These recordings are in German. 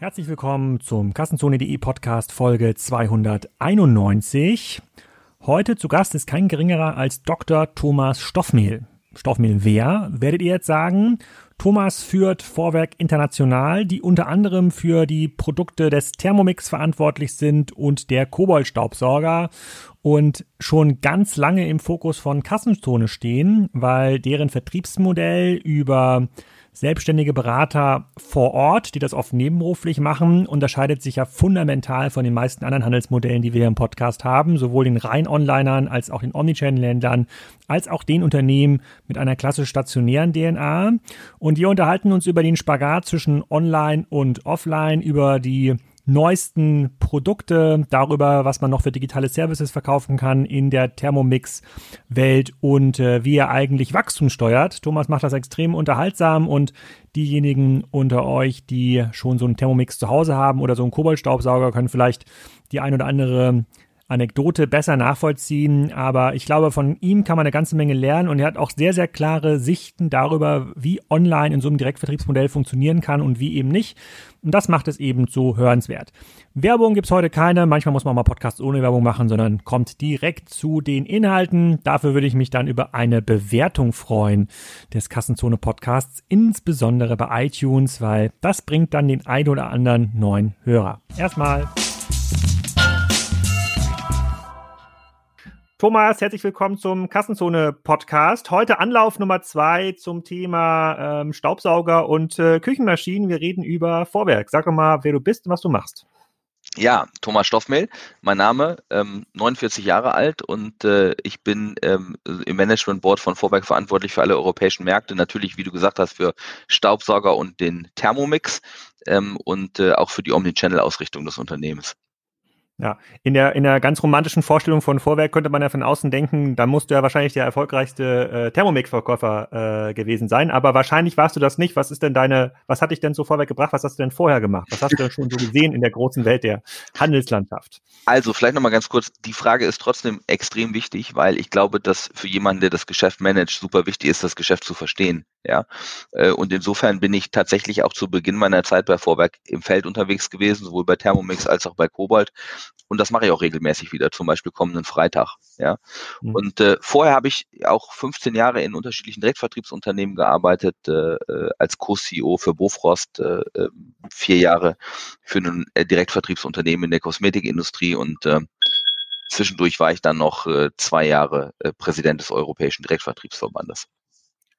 Herzlich willkommen zum Kassenzone.de Podcast Folge 291. Heute zu Gast ist kein geringerer als Dr. Thomas Stoffmehl. Stoffmehl wer, werdet ihr jetzt sagen? Thomas führt Vorwerk International, die unter anderem für die Produkte des Thermomix verantwortlich sind und der Koboldstaubsauger und schon ganz lange im Fokus von Kassenzone stehen, weil deren Vertriebsmodell über selbstständige Berater vor Ort, die das oft nebenberuflich machen, unterscheidet sich ja fundamental von den meisten anderen Handelsmodellen, die wir im Podcast haben, sowohl den rein Onlinern als auch den Omnichannel-Ländern, als auch den Unternehmen mit einer klassisch stationären DNA. Und wir unterhalten uns über den Spagat zwischen Online und Offline, über die neuesten Produkte, darüber, was man noch für digitale Services verkaufen kann in der Thermomix-Welt und äh, wie er eigentlich Wachstum steuert. Thomas macht das extrem unterhaltsam und diejenigen unter euch, die schon so einen Thermomix zu Hause haben oder so einen Koboldstaubsauger, können vielleicht die ein oder andere Anekdote besser nachvollziehen, aber ich glaube, von ihm kann man eine ganze Menge lernen und er hat auch sehr, sehr klare Sichten darüber, wie online in so einem Direktvertriebsmodell funktionieren kann und wie eben nicht. Und das macht es eben so hörenswert. Werbung gibt's heute keine, manchmal muss man mal Podcasts ohne Werbung machen, sondern kommt direkt zu den Inhalten. Dafür würde ich mich dann über eine Bewertung freuen des Kassenzone Podcasts, insbesondere bei iTunes, weil das bringt dann den ein oder anderen neuen Hörer. Erstmal Thomas, herzlich willkommen zum Kassenzone-Podcast. Heute Anlauf Nummer zwei zum Thema ähm, Staubsauger und äh, Küchenmaschinen. Wir reden über Vorwerk. Sag doch mal, wer du bist und was du machst. Ja, Thomas Stoffmehl, mein Name, ähm, 49 Jahre alt und äh, ich bin ähm, im Management Board von Vorwerk verantwortlich für alle europäischen Märkte, natürlich, wie du gesagt hast, für Staubsauger und den Thermomix ähm, und äh, auch für die Omnichannel-Ausrichtung des Unternehmens. Ja, in der, in der ganz romantischen Vorstellung von Vorwerk könnte man ja von außen denken, da musst du ja wahrscheinlich der erfolgreichste äh, Thermomix-Verkäufer äh, gewesen sein, aber wahrscheinlich warst du das nicht. Was ist denn deine, was hat dich denn zu Vorwerk gebracht? Was hast du denn vorher gemacht? Was hast du denn schon so gesehen in der großen Welt der Handelslandschaft? Also, vielleicht nochmal ganz kurz, die Frage ist trotzdem extrem wichtig, weil ich glaube, dass für jemanden, der das Geschäft managt, super wichtig ist, das Geschäft zu verstehen. Ja, äh, und insofern bin ich tatsächlich auch zu Beginn meiner Zeit bei Vorwerk im Feld unterwegs gewesen, sowohl bei Thermomix als auch bei Kobalt. Und das mache ich auch regelmäßig wieder, zum Beispiel kommenden Freitag. Ja, mhm. und äh, vorher habe ich auch 15 Jahre in unterschiedlichen Direktvertriebsunternehmen gearbeitet, äh, äh als Co-CEO für Bofrost, äh, äh, vier Jahre für ein Direktvertriebsunternehmen in der Kosmetikindustrie und äh, zwischendurch war ich dann noch äh, zwei Jahre äh, Präsident des Europäischen Direktvertriebsverbandes.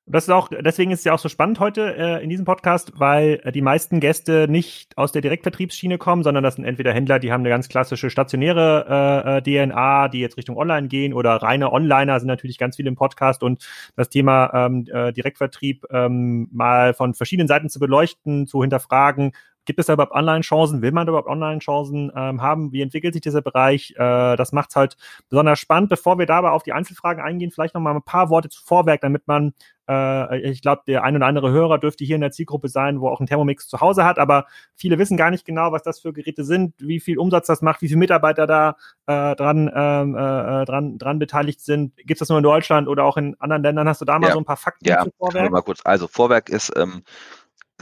Das ist auch, deswegen ist es ja auch so spannend heute äh, in diesem Podcast, weil äh, die meisten Gäste nicht aus der Direktvertriebsschiene kommen, sondern das sind entweder Händler, die haben eine ganz klassische stationäre äh, äh DNA, die jetzt Richtung Online gehen, oder reine Onliner sind natürlich ganz viele im Podcast und das Thema ähm, äh, Direktvertrieb ähm, mal von verschiedenen Seiten zu beleuchten, zu hinterfragen, Gibt es da überhaupt Online-Chancen? Will man überhaupt Online-Chancen ähm, haben? Wie entwickelt sich dieser Bereich? Äh, das macht es halt besonders spannend. Bevor wir dabei auf die Einzelfragen eingehen, vielleicht noch mal ein paar Worte zu Vorwerk, damit man, äh, ich glaube, der ein oder andere Hörer dürfte hier in der Zielgruppe sein, wo auch ein Thermomix zu Hause hat, aber viele wissen gar nicht genau, was das für Geräte sind, wie viel Umsatz das macht, wie viele Mitarbeiter da äh, dran, ähm, äh, dran, dran beteiligt sind. Gibt es das nur in Deutschland oder auch in anderen Ländern? Hast du da mal ja. so ein paar Fakten ja, zu Vorwerk? Mal kurz. Also Vorwerk ist ähm,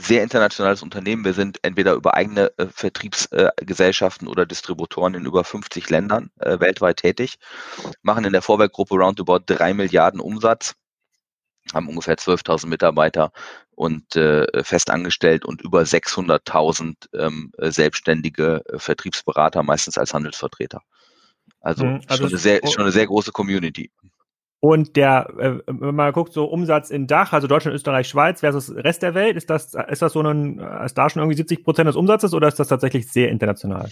sehr internationales Unternehmen. Wir sind entweder über eigene äh, Vertriebsgesellschaften äh, oder Distributoren in über 50 Ländern äh, weltweit tätig, machen in der Vorwerkgruppe roundabout drei Milliarden Umsatz, haben ungefähr 12.000 Mitarbeiter und äh, fest angestellt und über 600.000 ähm, selbstständige äh, Vertriebsberater, meistens als Handelsvertreter. Also, mhm, also schon, eine sehr, schon eine sehr große Community. Und der, äh, wenn man guckt, so Umsatz in Dach, also Deutschland, Österreich, Schweiz versus Rest der Welt, ist das, ist das so ein, ist da schon irgendwie 70 Prozent des Umsatzes oder ist das tatsächlich sehr international?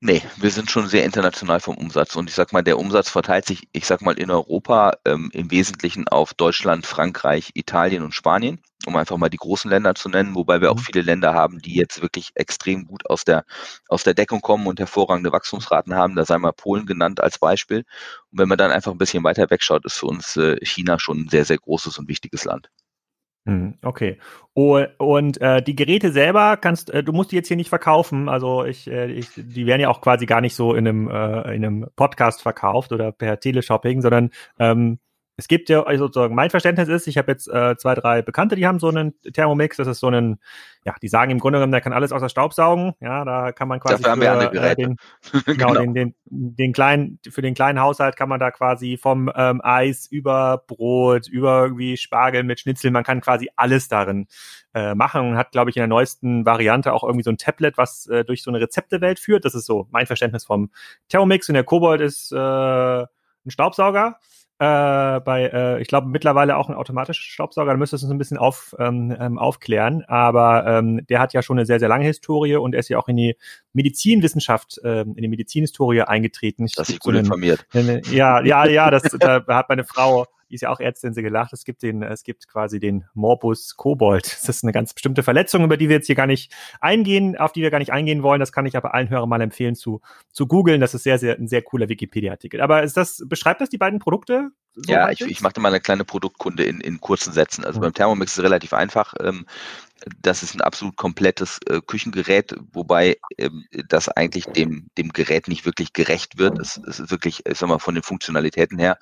Nee, wir sind schon sehr international vom Umsatz. Und ich sag mal, der Umsatz verteilt sich, ich sag mal, in Europa ähm, im Wesentlichen auf Deutschland, Frankreich, Italien und Spanien, um einfach mal die großen Länder zu nennen, wobei wir auch mhm. viele Länder haben, die jetzt wirklich extrem gut aus der, aus der Deckung kommen und hervorragende Wachstumsraten haben. Da sei mal Polen genannt als Beispiel. Und wenn man dann einfach ein bisschen weiter wegschaut, ist für uns äh, China schon ein sehr, sehr großes und wichtiges Land. Hm, okay. Und, und äh, die Geräte selber kannst äh, du musst die jetzt hier nicht verkaufen. Also ich, äh, ich, die werden ja auch quasi gar nicht so in einem äh, in einem Podcast verkauft oder per Teleshopping, sondern ähm, es gibt ja also sozusagen, mein Verständnis ist, ich habe jetzt äh, zwei, drei Bekannte, die haben so einen Thermomix, das ist so ein, ja, die sagen im Grunde genommen, der kann alles außer Staub saugen, ja, da kann man quasi Dafür für, äh, den, genau, genau. Den, den, den kleinen, für den kleinen Haushalt kann man da quasi vom ähm, Eis über Brot, über irgendwie Spargel mit Schnitzel, man kann quasi alles darin äh, machen und hat, glaube ich, in der neuesten Variante auch irgendwie so ein Tablet, was äh, durch so eine Rezeptewelt führt. Das ist so mein Verständnis vom Thermomix. Und der Kobold ist äh, ein Staubsauger äh, bei, äh, ich glaube, mittlerweile auch ein automatischer Staubsauger, da müsste es uns ein bisschen auf, ähm, ähm, aufklären. Aber ähm, der hat ja schon eine sehr, sehr lange Historie und er ist ja auch in die Medizinwissenschaft, ähm, in die Medizinhistorie eingetreten. Das ist gut so informiert. Eine, ja, ja, ja, das da hat meine Frau die ist ja auch Ärztin, sie gelacht. Es gibt den, es gibt quasi den Morbus Kobold. Das ist eine ganz bestimmte Verletzung, über die wir jetzt hier gar nicht eingehen, auf die wir gar nicht eingehen wollen. Das kann ich aber allen Hörern mal empfehlen zu, zu googeln. Das ist sehr, sehr, ein sehr cooler Wikipedia-Artikel. Aber ist das, beschreibt das die beiden Produkte? So ja, ich, ich machte mal eine kleine Produktkunde in, in kurzen Sätzen. Also mhm. beim Thermomix ist es relativ einfach. Ähm, das ist ein absolut komplettes äh, Küchengerät, wobei ähm, das eigentlich dem, dem Gerät nicht wirklich gerecht wird. Es, es ist wirklich, ich sag mal, von den Funktionalitäten her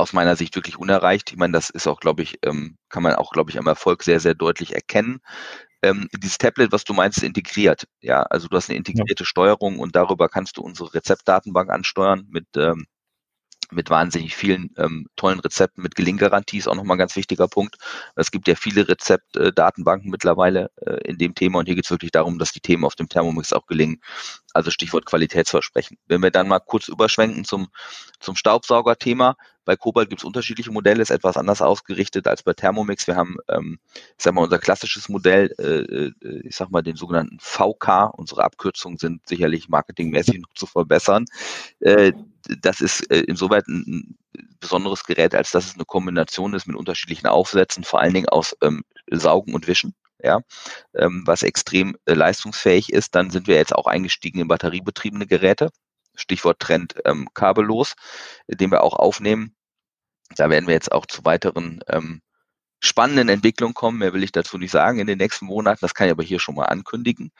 aus meiner Sicht wirklich unerreicht. Ich meine, das ist auch, glaube ich, ähm, kann man auch, glaube ich, am Erfolg sehr, sehr deutlich erkennen. Ähm, dieses Tablet, was du meinst, ist integriert. Ja, also du hast eine integrierte ja. Steuerung und darüber kannst du unsere Rezeptdatenbank ansteuern mit ähm, mit wahnsinnig vielen ähm, tollen Rezepten mit Gelinggarantie ist auch nochmal ein ganz wichtiger Punkt. Es gibt ja viele Rezeptdatenbanken mittlerweile äh, in dem Thema und hier geht es wirklich darum, dass die Themen auf dem Thermomix auch gelingen. Also Stichwort Qualitätsversprechen. Wenn wir dann mal kurz überschwenken zum, zum Staubsauger-Thema. Bei Kobalt gibt es unterschiedliche Modelle, ist etwas anders ausgerichtet als bei Thermomix. Wir haben, ähm, ich sag mal, unser klassisches Modell, äh, äh ich sag mal, den sogenannten VK. Unsere Abkürzungen sind sicherlich marketingmäßig noch zu verbessern. Äh, das ist äh, insoweit ein, besonderes Gerät, als dass es eine Kombination ist mit unterschiedlichen Aufsätzen, vor allen Dingen aus ähm, Saugen und Wischen ja, ähm, was extrem äh, leistungsfähig ist. Dann sind wir jetzt auch eingestiegen in batteriebetriebene Geräte. Stichwort Trend ähm, kabellos, den wir auch aufnehmen. Da werden wir jetzt auch zu weiteren ähm, spannenden Entwicklungen kommen. Mehr will ich dazu nicht sagen in den nächsten Monaten. Das kann ich aber hier schon mal ankündigen.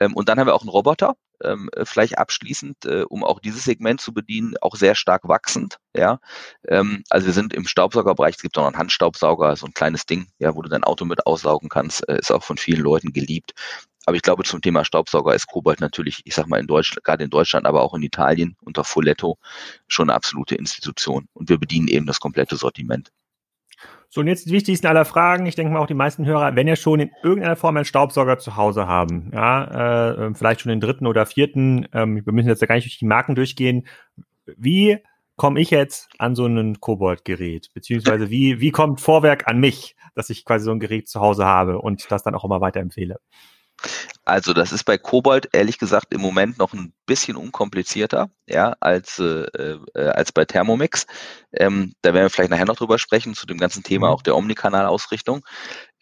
Ähm, und dann haben wir auch einen Roboter, ähm, vielleicht abschließend, äh, um auch dieses Segment zu bedienen, auch sehr stark wachsend. Ja, ähm, also wir sind im Staubsaugerbereich. Es gibt auch noch einen Handstaubsauger, so ein kleines Ding, ja, wo du dein Auto mit aussaugen kannst. Äh, ist auch von vielen Leuten geliebt. Aber ich glaube, zum Thema Staubsauger ist Kobalt natürlich, ich sag mal in Deutschland, gerade in Deutschland, aber auch in Italien unter Folletto schon eine absolute Institution. Und wir bedienen eben das komplette Sortiment. So, und jetzt die wichtigsten aller Fragen. Ich denke mal auch die meisten Hörer, wenn ihr schon in irgendeiner Form einen Staubsauger zu Hause haben, ja, äh, vielleicht schon den dritten oder vierten, ähm, wir müssen jetzt ja gar nicht durch die Marken durchgehen. Wie komme ich jetzt an so ein Kobold-Gerät? Beziehungsweise wie, wie kommt Vorwerk an mich, dass ich quasi so ein Gerät zu Hause habe und das dann auch immer weiterempfehle? Also das ist bei Kobold ehrlich gesagt im Moment noch ein bisschen unkomplizierter, ja, als äh, äh, als bei Thermomix. Ähm, da werden wir vielleicht nachher noch drüber sprechen zu dem ganzen Thema mhm. auch der Omnikanal-Ausrichtung.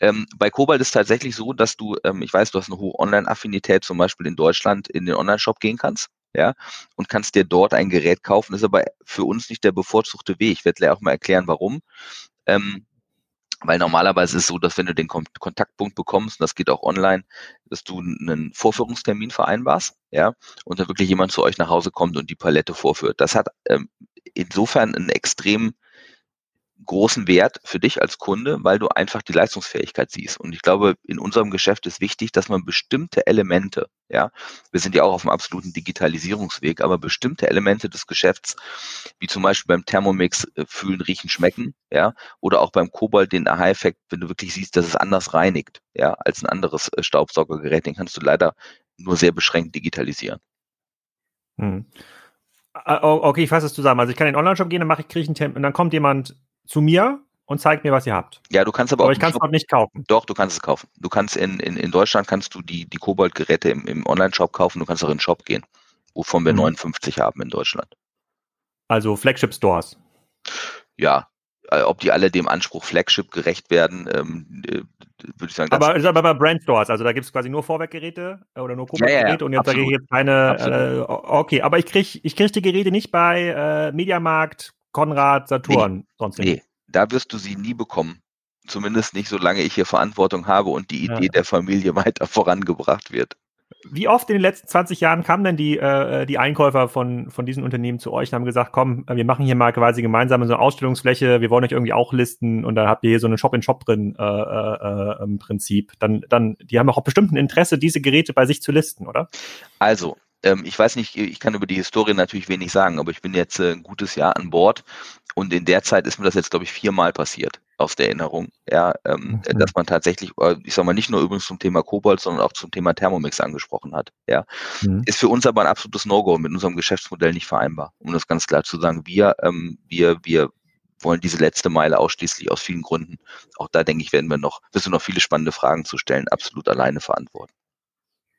Ähm, bei Kobold ist tatsächlich so, dass du, ähm, ich weiß, du hast eine hohe Online-Affinität, zum Beispiel in Deutschland in den Online-Shop gehen kannst, ja, und kannst dir dort ein Gerät kaufen. Das ist aber für uns nicht der bevorzugte Weg. Ich werde gleich auch mal erklären, warum. Ähm, weil normalerweise ist es so, dass wenn du den Kontaktpunkt bekommst, und das geht auch online, dass du einen Vorführungstermin vereinbarst, ja, und dann wirklich jemand zu euch nach Hause kommt und die Palette vorführt. Das hat ähm, insofern einen extrem großen Wert für dich als Kunde, weil du einfach die Leistungsfähigkeit siehst. Und ich glaube, in unserem Geschäft ist wichtig, dass man bestimmte Elemente, ja, wir sind ja auch auf einem absoluten Digitalisierungsweg, aber bestimmte Elemente des Geschäfts, wie zum Beispiel beim Thermomix äh, fühlen, riechen, schmecken, ja, oder auch beim Kobalt den Aha-Effekt, wenn du wirklich siehst, dass es anders reinigt, ja, als ein anderes äh, Staubsaugergerät, den kannst du leider nur sehr beschränkt digitalisieren. Hm. Okay, ich fasse es zusammen. Also ich kann in den Online-Shop gehen, dann mache ich, kriege ich einen Termin und dann kommt jemand zu mir und zeigt mir, was ihr habt. Ja, du kannst aber, aber auch. ich kann es dort nicht kaufen. Doch, du kannst es kaufen. Du kannst in, in, in Deutschland kannst du die, die Kobold-Geräte im, im Online-Shop kaufen, du kannst auch in den Shop gehen, wovon wir mhm. 59 haben in Deutschland. Also Flagship-Stores. Ja, äh, ob die alle dem Anspruch Flagship gerecht werden, ähm, äh, würde ich sagen. Aber ist aber bei Brand Stores, also da gibt es quasi nur Vorwerkgeräte äh, oder nur Kobold-Geräte ja, ja, und jetzt sage ich jetzt keine. Äh, okay, aber ich kriege ich krieg die Geräte nicht bei äh, Mediamarkt, Konrad, Saturn, nee, sonst nicht. Nee, da wirst du sie nie bekommen. Zumindest nicht, solange ich hier Verantwortung habe und die Idee ja. der Familie weiter vorangebracht wird. wie oft in den letzten 20 Jahren kamen denn die, äh, die Einkäufer von, von diesen Unternehmen zu euch und haben gesagt, komm, wir machen hier mal quasi gemeinsam so eine Ausstellungsfläche, wir wollen euch irgendwie auch listen und dann habt ihr hier so einen Shop-in-Shop drin äh, äh, im Prinzip. Dann, dann, die haben auch bestimmt ein Interesse, diese Geräte bei sich zu listen, oder? Also, ähm, ich weiß nicht, ich kann über die Historie natürlich wenig sagen, aber ich bin jetzt äh, ein gutes Jahr an Bord und in der Zeit ist mir das jetzt, glaube ich, viermal passiert aus der Erinnerung, ja, ähm, mhm. dass man tatsächlich, äh, ich sag mal, nicht nur übrigens zum Thema Kobold, sondern auch zum Thema Thermomix angesprochen hat, ja. Mhm. Ist für uns aber ein absolutes No-Go mit unserem Geschäftsmodell nicht vereinbar, um das ganz klar zu sagen. Wir, ähm, wir, wir wollen diese letzte Meile ausschließlich aus vielen Gründen. Auch da denke ich, werden wir noch, wirst du noch viele spannende Fragen zu stellen, absolut alleine verantworten.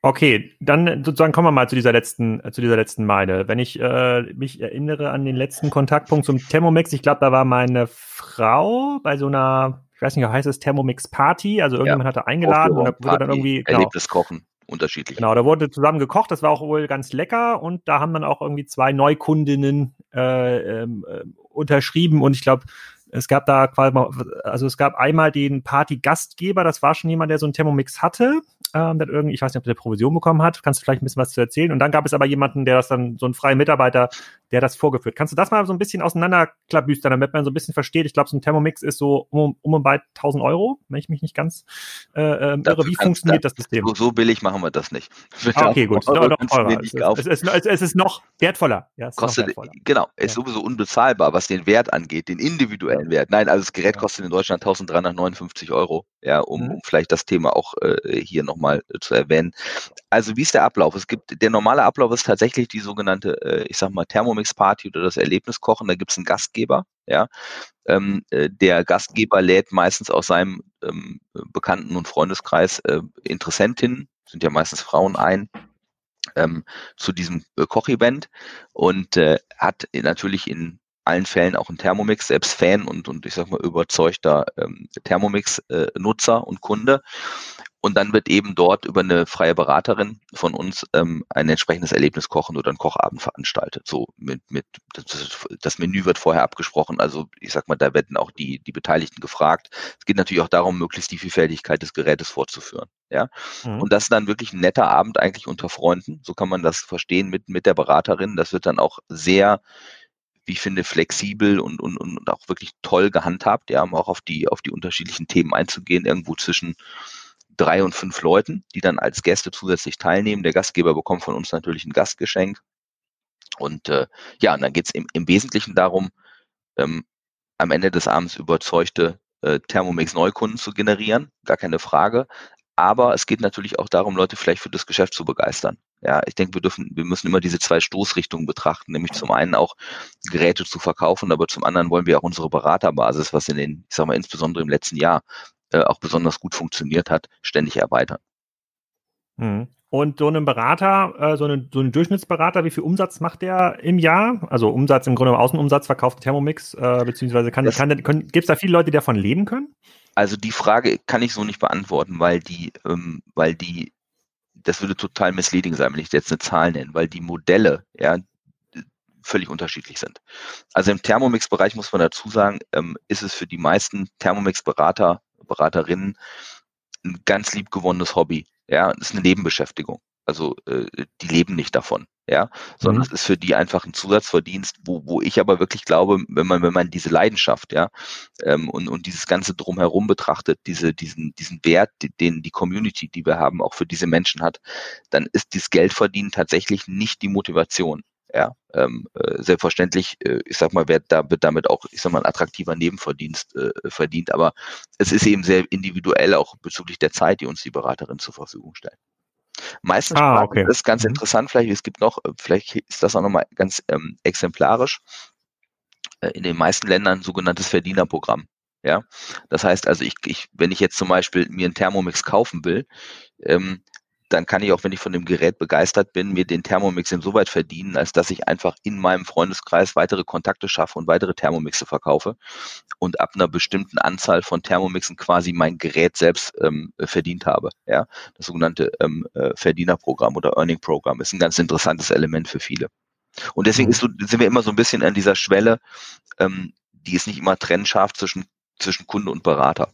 Okay, dann sozusagen kommen wir mal zu dieser letzten, zu dieser letzten Meile. Wenn ich äh, mich erinnere an den letzten Kontaktpunkt zum Thermomix, ich glaube, da war meine Frau bei so einer, ich weiß nicht, wie heißt es, Thermomix Party, also irgendjemand ja. hatte eingeladen und da wurde dann irgendwie genau, erlebtes Kochen unterschiedlich. Genau, da wurde zusammen gekocht, das war auch wohl ganz lecker und da haben dann auch irgendwie zwei Neukundinnen äh, ähm, äh, unterschrieben und ich glaube, es gab da quasi, also es gab einmal den Party-Gastgeber, das war schon jemand, der so einen Thermomix hatte ähm, der irgendwie, ich weiß nicht, ob der Provision bekommen hat. Kannst du vielleicht ein bisschen was zu erzählen? Und dann gab es aber jemanden, der das dann, so einen freien Mitarbeiter, der das vorgeführt. Kannst du das mal so ein bisschen auseinanderklabüstern, damit man so ein bisschen versteht? Ich glaube, so ein Thermomix ist so um, um und bei 1000 Euro, wenn ich mich nicht ganz äh, äh irre. Wie funktioniert da, das System? So, so, billig machen wir das nicht. Ah, okay, gut. Noch, noch teurer. Es, es, es, es, ist noch wertvoller. Ja, kostet, noch wertvoller. Genau, ist ja. sowieso unbezahlbar, was den Wert angeht, den individuellen Wert. Nein, also das Gerät kostet in Deutschland 1359 Euro, ja, um, mhm. um vielleicht das Thema auch äh, hier nochmal äh, zu erwähnen. Also wie ist der Ablauf? Es gibt, der normale Ablauf ist tatsächlich die sogenannte, äh, ich sag mal, Thermomix-Party oder das Erlebniskochen. Da gibt es einen Gastgeber, ja. Ähm, äh, der Gastgeber lädt meistens aus seinem ähm, Bekannten- und Freundeskreis äh, Interessentinnen, sind ja meistens Frauen ein, ähm, zu diesem äh, Kochevent und äh, hat natürlich in allen Fällen auch ein Thermomix, selbst Fan und, und ich sag mal überzeugter ähm, Thermomix-Nutzer und Kunde. Und dann wird eben dort über eine freie Beraterin von uns ähm, ein entsprechendes Erlebnis kochen oder ein Kochabend veranstaltet. So mit, mit das, das, Menü wird vorher abgesprochen. Also ich sag mal, da werden auch die, die Beteiligten gefragt. Es geht natürlich auch darum, möglichst die Vielfältigkeit des Gerätes vorzuführen. Ja. Mhm. Und das ist dann wirklich ein netter Abend eigentlich unter Freunden. So kann man das verstehen mit, mit der Beraterin. Das wird dann auch sehr wie ich finde, flexibel und, und, und auch wirklich toll gehandhabt, ja, um auch auf die, auf die unterschiedlichen Themen einzugehen, irgendwo zwischen drei und fünf Leuten, die dann als Gäste zusätzlich teilnehmen. Der Gastgeber bekommt von uns natürlich ein Gastgeschenk. Und äh, ja, und dann geht es im, im Wesentlichen darum, ähm, am Ende des Abends überzeugte äh, Thermomix-Neukunden zu generieren, gar keine Frage. Aber es geht natürlich auch darum, Leute vielleicht für das Geschäft zu begeistern. Ja, ich denke, wir dürfen, wir müssen immer diese zwei Stoßrichtungen betrachten, nämlich zum einen auch Geräte zu verkaufen, aber zum anderen wollen wir auch unsere Beraterbasis, was in den, ich sag mal, insbesondere im letzten Jahr äh, auch besonders gut funktioniert hat, ständig erweitern. Mhm. Und so ein Berater, äh, so, eine, so ein Durchschnittsberater, wie viel Umsatz macht der im Jahr? Also Umsatz im Grunde Außenumsatz verkauft Thermomix, äh, beziehungsweise kann, kann, kann gibt es da viele Leute, die davon leben können? Also die Frage kann ich so nicht beantworten, weil die, ähm, weil die, das würde total misleading sein, wenn ich jetzt eine Zahl nenne, weil die Modelle, ja, völlig unterschiedlich sind. Also im Thermomix-Bereich muss man dazu sagen, ähm, ist es für die meisten Thermomix-Berater Beraterinnen ein ganz liebgewonnenes Hobby. Ja, ist eine Nebenbeschäftigung. Also äh, die leben nicht davon, ja, sondern mhm. es ist für die einfach ein Zusatzverdienst, wo, wo ich aber wirklich glaube, wenn man, wenn man diese Leidenschaft, ja, ähm, und, und dieses Ganze drumherum betrachtet, diese, diesen, diesen Wert, den die Community, die wir haben, auch für diese Menschen hat, dann ist dieses Geldverdienen tatsächlich nicht die Motivation. Ja, ähm, äh, selbstverständlich, äh, ich sag mal, wird da, wird damit auch, ich sag mal, ein attraktiver Nebenverdienst äh, verdient, aber es ist eben sehr individuell auch bezüglich der Zeit, die uns die Beraterin zur Verfügung stellt. Meistens ah, okay. ist ganz mhm. interessant, vielleicht, es gibt noch, vielleicht ist das auch nochmal ganz ähm, exemplarisch, äh, in den meisten Ländern ein sogenanntes Verdienerprogramm. Ja, das heißt also, ich, ich, wenn ich jetzt zum Beispiel mir einen Thermomix kaufen will, ähm, dann kann ich auch, wenn ich von dem Gerät begeistert bin, mir den Thermomix insoweit verdienen, als dass ich einfach in meinem Freundeskreis weitere Kontakte schaffe und weitere Thermomixe verkaufe und ab einer bestimmten Anzahl von Thermomixen quasi mein Gerät selbst ähm, verdient habe. Ja, das sogenannte ähm, äh, Verdienerprogramm oder Earning Program ist ein ganz interessantes Element für viele. Und deswegen mhm. ist so, sind wir immer so ein bisschen an dieser Schwelle, ähm, die ist nicht immer trennscharf zwischen, zwischen Kunde und Berater.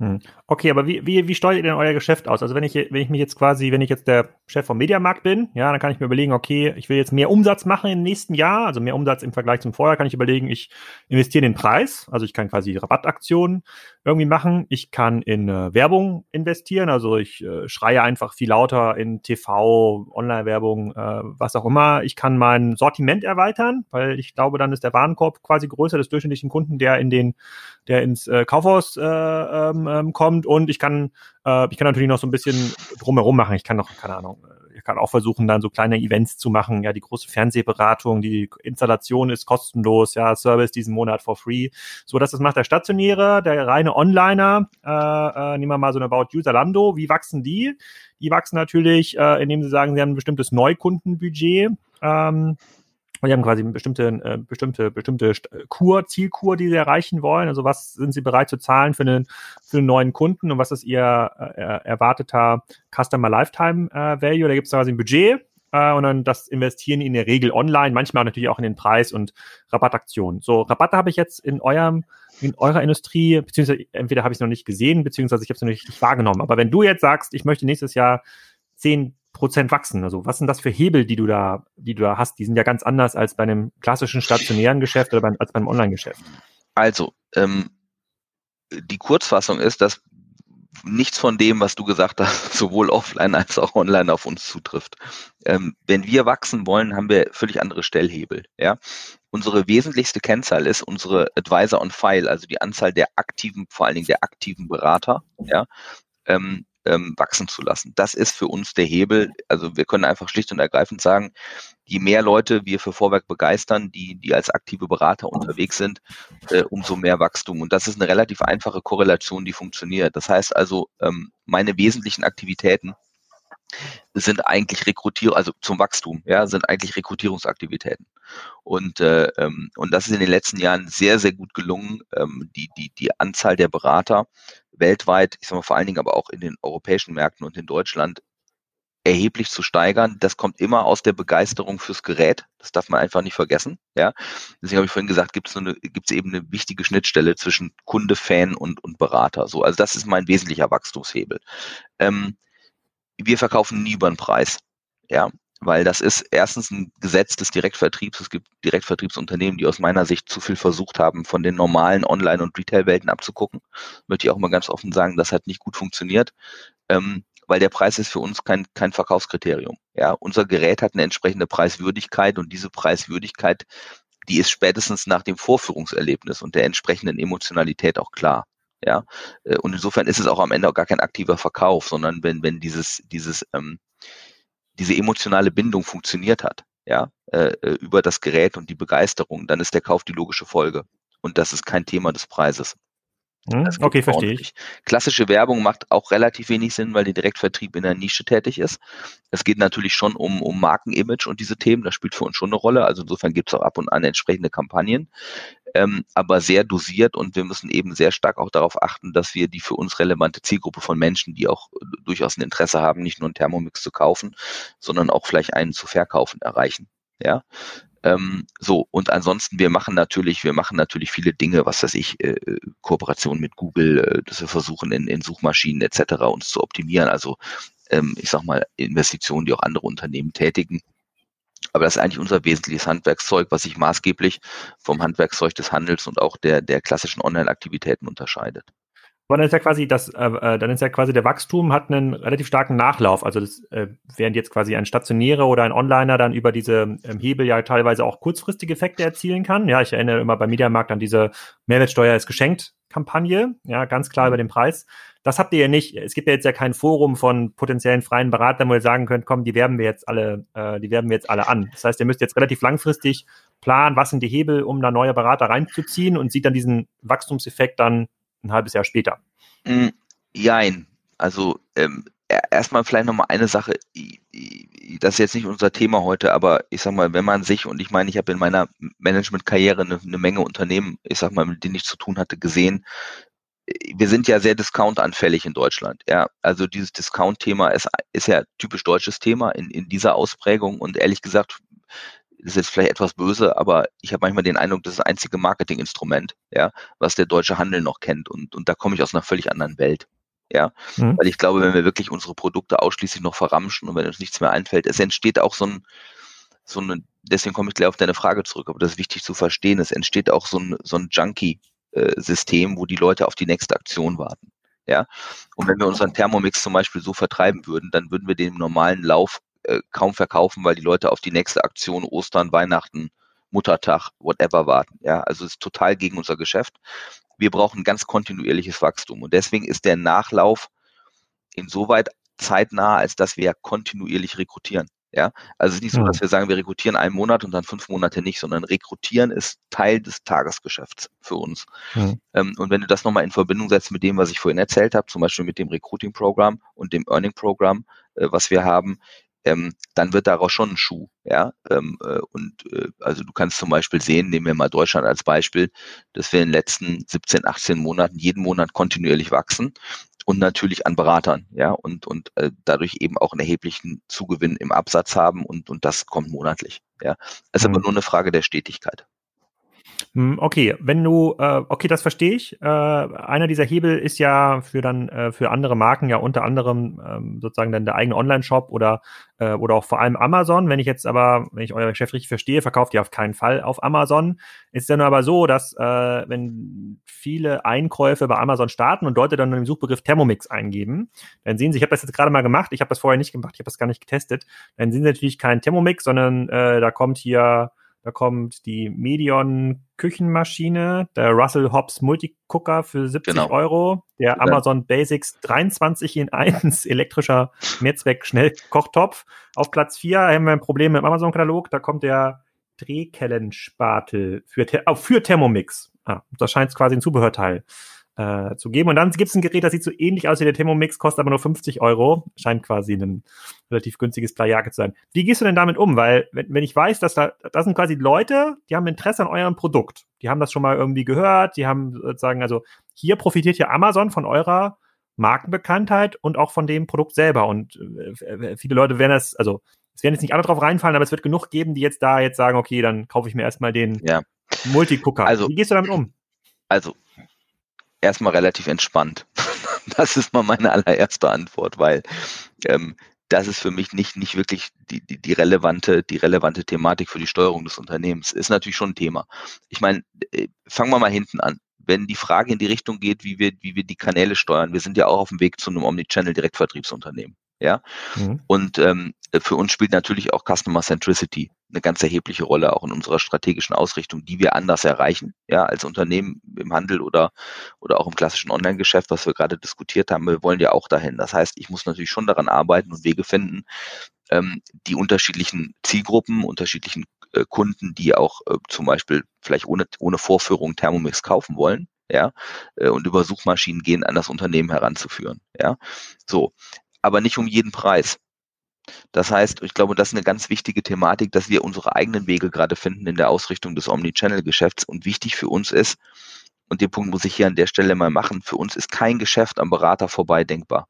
Hm. Okay, aber wie, wie, wie steuert ihr denn euer Geschäft aus? Also wenn ich, wenn ich mich jetzt quasi, wenn ich jetzt der Chef vom Mediamarkt bin, ja, dann kann ich mir überlegen, okay, ich will jetzt mehr Umsatz machen im nächsten Jahr, also mehr Umsatz im Vergleich zum Vorjahr, kann ich überlegen, ich investiere in den Preis, also ich kann quasi Rabattaktionen irgendwie machen. Ich kann in äh, Werbung investieren, also ich äh, schreie einfach viel lauter in TV, Online-Werbung, äh, was auch immer. Ich kann mein Sortiment erweitern, weil ich glaube, dann ist der Warenkorb quasi größer des durchschnittlichen Kunden, der in den, der ins äh, Kaufhaus äh, ähm, ähm, kommt. Und ich kann, äh, ich kann natürlich noch so ein bisschen drumherum machen. Ich kann noch, keine Ahnung, ich kann auch versuchen, dann so kleine Events zu machen. Ja, die große Fernsehberatung, die Installation ist kostenlos, ja, Service diesen Monat for free. So, dass das macht der Stationäre, der reine Onliner. Äh, äh, nehmen wir mal so eine About User Lando. Wie wachsen die? Die wachsen natürlich, äh, indem sie sagen, sie haben ein bestimmtes Neukundenbudget. Ähm, und die haben quasi bestimmte, äh, bestimmte, bestimmte Kur, Zielkur, die sie erreichen wollen. Also was sind sie bereit zu zahlen für einen, für einen neuen Kunden und was ist ihr äh, erwarteter Customer Lifetime äh, Value? Da gibt es quasi ein Budget äh, und dann das investieren in der Regel online, manchmal natürlich auch in den Preis und Rabattaktionen. So, Rabatte habe ich jetzt in eurem in eurer Industrie, beziehungsweise entweder habe ich es noch nicht gesehen, beziehungsweise ich habe es noch nicht wahrgenommen. Aber wenn du jetzt sagst, ich möchte nächstes Jahr zehn Prozent wachsen. Also was sind das für Hebel, die du da, die du da hast? Die sind ja ganz anders als bei einem klassischen stationären Geschäft oder beim, als beim Online-Geschäft. Also, ähm, die Kurzfassung ist, dass nichts von dem, was du gesagt hast, sowohl offline als auch online auf uns zutrifft. Ähm, wenn wir wachsen wollen, haben wir völlig andere Stellhebel. Ja? Unsere wesentlichste Kennzahl ist unsere Advisor on File, also die Anzahl der aktiven, vor allen Dingen der aktiven Berater. Ja? Ähm, ähm, wachsen zu lassen. Das ist für uns der Hebel. Also wir können einfach schlicht und ergreifend sagen, je mehr Leute wir für Vorwerk begeistern, die, die als aktive Berater unterwegs sind, äh, umso mehr Wachstum. Und das ist eine relativ einfache Korrelation, die funktioniert. Das heißt also, ähm, meine wesentlichen Aktivitäten sind eigentlich Rekrutierung, also zum Wachstum, ja, sind eigentlich Rekrutierungsaktivitäten. Und, äh, ähm, und das ist in den letzten Jahren sehr, sehr gut gelungen, ähm, die, die, die Anzahl der Berater weltweit, ich sage mal vor allen Dingen aber auch in den europäischen Märkten und in Deutschland erheblich zu steigern. Das kommt immer aus der Begeisterung fürs Gerät. Das darf man einfach nicht vergessen. Ja, deswegen habe ich vorhin gesagt, gibt es so eben eine wichtige Schnittstelle zwischen Kunde, Fan und und Berater. So, also das ist mein wesentlicher Wachstumshebel. Ähm, wir verkaufen nie über den Preis. Ja, weil das ist erstens ein Gesetz des Direktvertriebs. Es gibt Direktvertriebsunternehmen, die aus meiner Sicht zu viel versucht haben, von den normalen Online- und Retail-Welten abzugucken. Möchte ich auch mal ganz offen sagen, das hat nicht gut funktioniert, ähm, weil der Preis ist für uns kein, kein Verkaufskriterium. Ja, unser Gerät hat eine entsprechende Preiswürdigkeit und diese Preiswürdigkeit, die ist spätestens nach dem Vorführungserlebnis und der entsprechenden Emotionalität auch klar. Ja, äh, und insofern ist es auch am Ende auch gar kein aktiver Verkauf, sondern wenn, wenn dieses, dieses, ähm, diese emotionale Bindung funktioniert hat, ja, äh, äh, über das Gerät und die Begeisterung, dann ist der Kauf die logische Folge. Und das ist kein Thema des Preises. Hm, okay, verstehe ich. Klassische Werbung macht auch relativ wenig Sinn, weil der Direktvertrieb in der Nische tätig ist. Es geht natürlich schon um, um Markenimage und diese Themen, das spielt für uns schon eine Rolle. Also insofern gibt es auch ab und an entsprechende Kampagnen ähm, aber sehr dosiert und wir müssen eben sehr stark auch darauf achten, dass wir die für uns relevante Zielgruppe von Menschen, die auch äh, durchaus ein Interesse haben, nicht nur einen Thermomix zu kaufen, sondern auch vielleicht einen zu verkaufen, erreichen. Ja, ähm, so, und ansonsten, wir machen natürlich, wir machen natürlich viele Dinge, was weiß ich, äh, Kooperation mit Google, äh, dass wir versuchen, in, in Suchmaschinen etc. uns zu optimieren. Also ähm, ich sag mal, Investitionen, die auch andere Unternehmen tätigen. Aber das ist eigentlich unser wesentliches Handwerkszeug, was sich maßgeblich vom Handwerkszeug des Handels und auch der, der klassischen Online-Aktivitäten unterscheidet. Aber dann ist ja quasi das, äh, äh, dann ist ja quasi der Wachstum hat einen relativ starken Nachlauf. Also das, äh, während jetzt quasi ein Stationärer oder ein Onliner dann über diese ähm, Hebel ja teilweise auch kurzfristige Effekte erzielen kann. Ja, ich erinnere immer beim Mediamarkt an diese Mehrwertsteuer ist geschenkt Kampagne. Ja, ganz klar über den Preis. Das habt ihr ja nicht. Es gibt ja jetzt ja kein Forum von potenziellen freien Beratern, wo ihr sagen könnt, komm, die werben wir jetzt alle, äh, die werben wir jetzt alle an. Das heißt, ihr müsst jetzt relativ langfristig planen, was sind die Hebel, um da neue Berater reinzuziehen und sieht dann diesen Wachstumseffekt dann ein halbes Jahr später. Mm, jein. Also ähm, erstmal vielleicht nochmal eine Sache, das ist jetzt nicht unser Thema heute, aber ich sag mal, wenn man sich, und ich meine, ich habe in meiner Managementkarriere eine, eine Menge Unternehmen, ich sag mal, mit denen ich zu tun hatte, gesehen, wir sind ja sehr discountanfällig in Deutschland. Ja, also dieses Discount-Thema ist, ist ja typisch deutsches Thema in, in dieser Ausprägung und ehrlich gesagt ist jetzt vielleicht etwas böse, aber ich habe manchmal den Eindruck, das ist das einzige Marketinginstrument, ja, was der deutsche Handel noch kennt. Und, und da komme ich aus einer völlig anderen Welt. Ja, mhm. weil ich glaube, wenn wir wirklich unsere Produkte ausschließlich noch verramschen und wenn uns nichts mehr einfällt, es entsteht auch so ein, so eine, deswegen komme ich gleich auf deine Frage zurück, aber das ist wichtig zu verstehen, es entsteht auch so ein, so ein Junkie-System, wo die Leute auf die nächste Aktion warten. Ja, und wenn wir unseren Thermomix zum Beispiel so vertreiben würden, dann würden wir den normalen Lauf äh, kaum verkaufen, weil die Leute auf die nächste Aktion Ostern, Weihnachten, Muttertag, whatever warten. Ja, also es ist total gegen unser Geschäft. Wir brauchen ganz kontinuierliches Wachstum und deswegen ist der Nachlauf insoweit zeitnah, als dass wir kontinuierlich rekrutieren. Ja, also es ist nicht so, dass wir sagen, wir rekrutieren einen Monat und dann fünf Monate nicht, sondern rekrutieren ist Teil des Tagesgeschäfts für uns. Mhm. Ähm, und wenn du das nochmal in Verbindung setzt mit dem, was ich vorhin erzählt habe, zum Beispiel mit dem Recruiting-Programm und dem Earning-Programm, äh, was wir haben, ähm, dann wird daraus schon ein Schuh. Ja? Ähm, äh, und äh, also du kannst zum Beispiel sehen, nehmen wir mal Deutschland als Beispiel, dass wir in den letzten 17, 18 Monaten jeden Monat kontinuierlich wachsen und natürlich an Beratern, ja, und, und äh, dadurch eben auch einen erheblichen Zugewinn im Absatz haben und, und das kommt monatlich. Ja. Es ist mhm. aber nur eine Frage der Stetigkeit. Hm, okay, wenn du, äh, okay, das verstehe ich. Äh, einer dieser Hebel ist ja für dann äh, für andere Marken ja unter anderem ähm, sozusagen dann der eigene Online-Shop oder äh, oder auch vor allem Amazon. Wenn ich jetzt aber, wenn ich euer Geschäft richtig verstehe, verkauft ihr auf keinen Fall auf Amazon. Ist dann aber so, dass äh, wenn viele Einkäufe bei Amazon starten und Leute dann den Suchbegriff Thermomix eingeben, dann sehen sie, ich habe das jetzt gerade mal gemacht, ich habe das vorher nicht gemacht, ich habe das gar nicht getestet, dann sehen sie natürlich keinen Thermomix, sondern äh, da kommt hier da kommt die Medion Küchenmaschine, der Russell Hobbs Multicooker für 70 genau. Euro, der genau. Amazon Basics 23 in 1 elektrischer Mehrzweck-Schnellkochtopf. Auf Platz 4 haben wir ein Problem im Amazon-Katalog, da kommt der Drehkellenspatel für, für Thermomix. Ah, das scheint quasi ein Zubehörteil äh, zu geben. Und dann gibt es ein Gerät, das sieht so ähnlich aus wie der Thermomix, kostet aber nur 50 Euro. Scheint quasi ein relativ günstiges Plajake zu sein. Wie gehst du denn damit um? Weil, wenn, wenn ich weiß, dass da, das sind quasi Leute, die haben Interesse an eurem Produkt. Die haben das schon mal irgendwie gehört, die haben sozusagen, also hier profitiert ja Amazon von eurer Markenbekanntheit und auch von dem Produkt selber. Und äh, viele Leute werden das, also es werden jetzt nicht alle drauf reinfallen, aber es wird genug geben, die jetzt da jetzt sagen, okay, dann kaufe ich mir erstmal den ja. Multicooker. Also, Wie gehst du damit um? Also, erstmal relativ entspannt. Das ist mal meine allererste Antwort, weil ähm, das ist für mich nicht, nicht wirklich die, die, die, relevante, die relevante Thematik für die Steuerung des Unternehmens. Ist natürlich schon ein Thema. Ich meine, äh, fangen wir mal hinten an. Wenn die Frage in die Richtung geht, wie wir, wie wir die Kanäle steuern, wir sind ja auch auf dem Weg zu einem Omnichannel-Direktvertriebsunternehmen. Ja. Mhm. Und ähm, für uns spielt natürlich auch Customer Centricity eine ganz erhebliche Rolle, auch in unserer strategischen Ausrichtung, die wir anders erreichen, ja, als Unternehmen im Handel oder, oder auch im klassischen Online-Geschäft, was wir gerade diskutiert haben. Wir wollen ja auch dahin. Das heißt, ich muss natürlich schon daran arbeiten und Wege finden, ähm, die unterschiedlichen Zielgruppen, unterschiedlichen äh, Kunden, die auch äh, zum Beispiel vielleicht ohne, ohne Vorführung Thermomix kaufen wollen, ja, äh, und über Suchmaschinen gehen, an das Unternehmen heranzuführen, ja. So aber nicht um jeden Preis. Das heißt, ich glaube, das ist eine ganz wichtige Thematik, dass wir unsere eigenen Wege gerade finden in der Ausrichtung des Omnichannel-Geschäfts. Und wichtig für uns ist, und den Punkt muss ich hier an der Stelle mal machen, für uns ist kein Geschäft am Berater vorbei denkbar.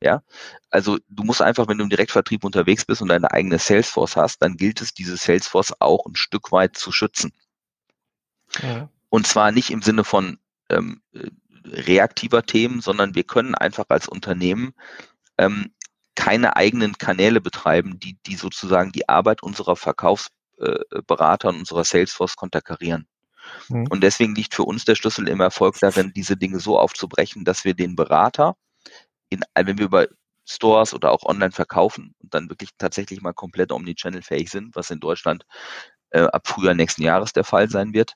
Ja, also du musst einfach, wenn du im Direktvertrieb unterwegs bist und deine eigene Salesforce hast, dann gilt es, diese Salesforce auch ein Stück weit zu schützen. Ja. Und zwar nicht im Sinne von ähm, äh, reaktiver Themen, sondern wir können einfach als Unternehmen ähm, keine eigenen Kanäle betreiben, die, die sozusagen die Arbeit unserer Verkaufsberater und unserer Salesforce konterkarieren. Mhm. Und deswegen liegt für uns der Schlüssel im Erfolg darin, diese Dinge so aufzubrechen, dass wir den Berater, in, wenn wir über Stores oder auch online verkaufen und dann wirklich tatsächlich mal komplett omnichannel-fähig sind, was in Deutschland äh, ab Frühjahr nächsten Jahres der Fall sein wird,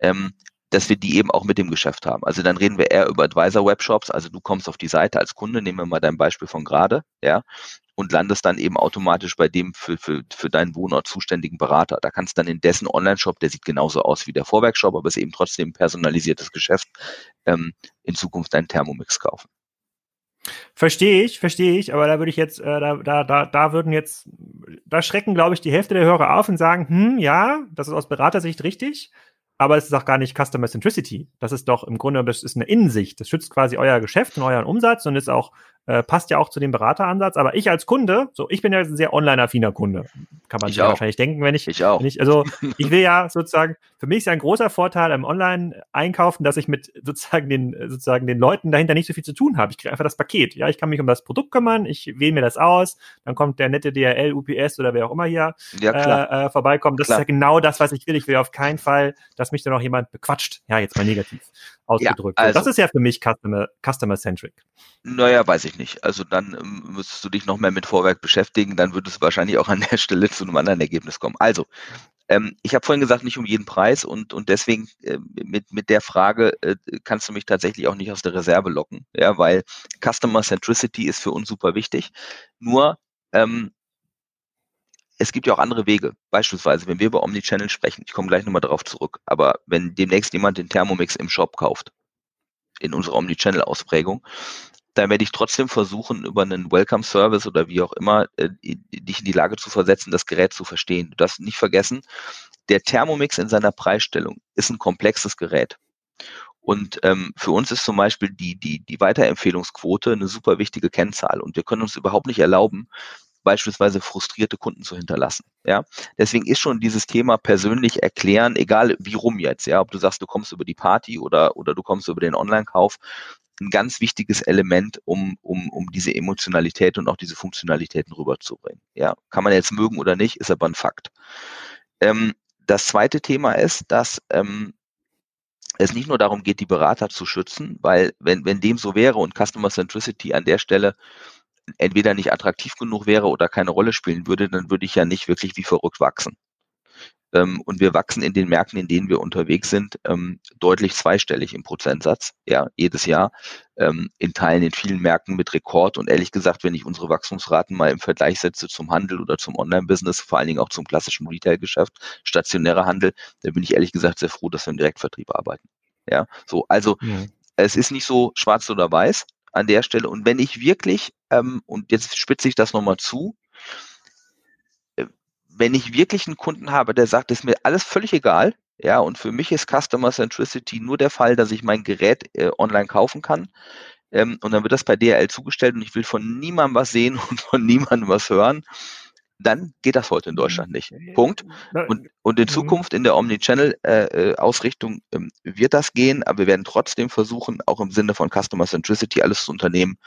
ähm, dass wir die eben auch mit dem Geschäft haben. Also dann reden wir eher über Advisor-Webshops. Also du kommst auf die Seite als Kunde, nehmen wir mal dein Beispiel von gerade, ja, und landest dann eben automatisch bei dem für, für, für deinen Wohnort zuständigen Berater. Da kannst du dann in dessen Online-Shop, der sieht genauso aus wie der Vorwerkshop, aber ist eben trotzdem ein personalisiertes Geschäft, ähm, in Zukunft deinen Thermomix kaufen. Verstehe ich, verstehe ich, aber da würde ich jetzt, äh, da, da, da, da würden jetzt, da schrecken, glaube ich, die Hälfte der Hörer auf und sagen, hm, ja, das ist aus Beratersicht richtig aber es ist auch gar nicht Customer Centricity. Das ist doch im Grunde, das ist eine Innensicht. Das schützt quasi euer Geschäft und euren Umsatz und ist auch äh, passt ja auch zu dem Berateransatz. Aber ich als Kunde, so ich bin ja ein sehr online-affiner Kunde, kann man ich sich wahrscheinlich denken, wenn ich, ich auch. Wenn ich, also ich will ja sozusagen, für mich ist ja ein großer Vorteil im Online-Einkaufen, dass ich mit sozusagen den sozusagen den Leuten dahinter nicht so viel zu tun habe. Ich kriege einfach das Paket. Ja, ich kann mich um das Produkt kümmern, ich wähle mir das aus, dann kommt der nette DRL, UPS oder wer auch immer hier ja, äh, äh, vorbeikommt. Das klar. ist ja genau das, was ich will. Ich will auf keinen Fall, dass mich da noch jemand bequatscht. Ja, jetzt mal negativ ausgedrückt. Ja, also, das ist ja für mich Customer, Customer-Centric. Naja, weiß ich nicht. Also dann ähm, müsstest du dich noch mehr mit Vorwerk beschäftigen, dann würdest du wahrscheinlich auch an der Stelle zu einem anderen Ergebnis kommen. Also, ähm, ich habe vorhin gesagt, nicht um jeden Preis und, und deswegen äh, mit, mit der Frage äh, kannst du mich tatsächlich auch nicht aus der Reserve locken, ja, weil Customer Centricity ist für uns super wichtig. Nur ähm, es gibt ja auch andere Wege. Beispielsweise, wenn wir über Omnichannel sprechen, ich komme gleich nochmal darauf zurück, aber wenn demnächst jemand den Thermomix im Shop kauft, in unserer Omnichannel-Ausprägung, dann werde ich trotzdem versuchen, über einen Welcome-Service oder wie auch immer, äh, dich in die Lage zu versetzen, das Gerät zu verstehen. Du darfst nicht vergessen, der Thermomix in seiner Preisstellung ist ein komplexes Gerät. Und ähm, für uns ist zum Beispiel die, die, die Weiterempfehlungsquote eine super wichtige Kennzahl. Und wir können uns überhaupt nicht erlauben, beispielsweise frustrierte Kunden zu hinterlassen. Ja, deswegen ist schon dieses Thema persönlich erklären, egal wie rum jetzt, ja, ob du sagst, du kommst über die Party oder, oder du kommst über den Online-Kauf, ein ganz wichtiges Element, um, um, um diese Emotionalität und auch diese Funktionalitäten rüberzubringen. Ja, kann man jetzt mögen oder nicht, ist aber ein Fakt. Ähm, das zweite Thema ist, dass ähm, es nicht nur darum geht, die Berater zu schützen, weil wenn, wenn dem so wäre und Customer Centricity an der Stelle entweder nicht attraktiv genug wäre oder keine Rolle spielen würde, dann würde ich ja nicht wirklich wie verrückt wachsen. Ähm, und wir wachsen in den Märkten, in denen wir unterwegs sind, ähm, deutlich zweistellig im Prozentsatz, ja, jedes Jahr. Ähm, in Teilen in vielen Märkten mit Rekord. Und ehrlich gesagt, wenn ich unsere Wachstumsraten mal im Vergleich setze zum Handel oder zum Online-Business, vor allen Dingen auch zum klassischen Retail-Geschäft, stationärer Handel, dann bin ich ehrlich gesagt sehr froh, dass wir im Direktvertrieb arbeiten. Ja, so, also ja. es ist nicht so schwarz oder weiß, an der Stelle. Und wenn ich wirklich, ähm, und jetzt spitze ich das nochmal zu, äh, wenn ich wirklich einen Kunden habe, der sagt, ist mir alles völlig egal, ja, und für mich ist Customer Centricity nur der Fall, dass ich mein Gerät äh, online kaufen kann. Ähm, und dann wird das bei DRL zugestellt und ich will von niemandem was sehen und von niemandem was hören dann geht das heute in Deutschland nicht. Punkt. Und, und in mhm. Zukunft in der Omnichannel-Ausrichtung äh, ähm, wird das gehen, aber wir werden trotzdem versuchen, auch im Sinne von Customer Centricity alles zu unternehmen,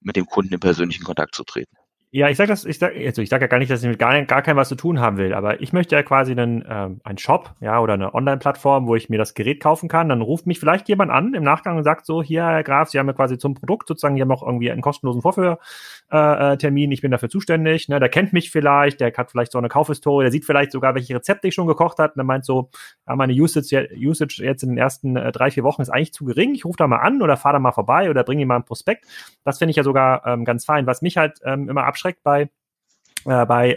mit dem Kunden in persönlichen Kontakt zu treten. Ja, ich sag das, ich sag, also ich sag ja gar nicht, dass ich mit gar, gar keinem was zu tun haben will, aber ich möchte ja quasi einen, ähm, einen Shop, ja, oder eine Online-Plattform, wo ich mir das Gerät kaufen kann. Dann ruft mich vielleicht jemand an im Nachgang und sagt so, hier, Herr Graf, Sie haben ja quasi zum Produkt sozusagen, hier haben auch irgendwie einen kostenlosen Vorführtermin, äh, ich bin dafür zuständig, ne, der kennt mich vielleicht, der hat vielleicht so eine Kaufhistorie, der sieht vielleicht sogar, welche Rezepte ich schon gekocht habe und der meint so, ja, meine Usage, Usage jetzt in den ersten äh, drei, vier Wochen ist eigentlich zu gering, ich rufe da mal an oder fahre da mal vorbei oder bringe ihm mal einen Prospekt. Das finde ich ja sogar ähm, ganz fein. Was mich halt ähm, immer abschreckt bei äh, bei äh,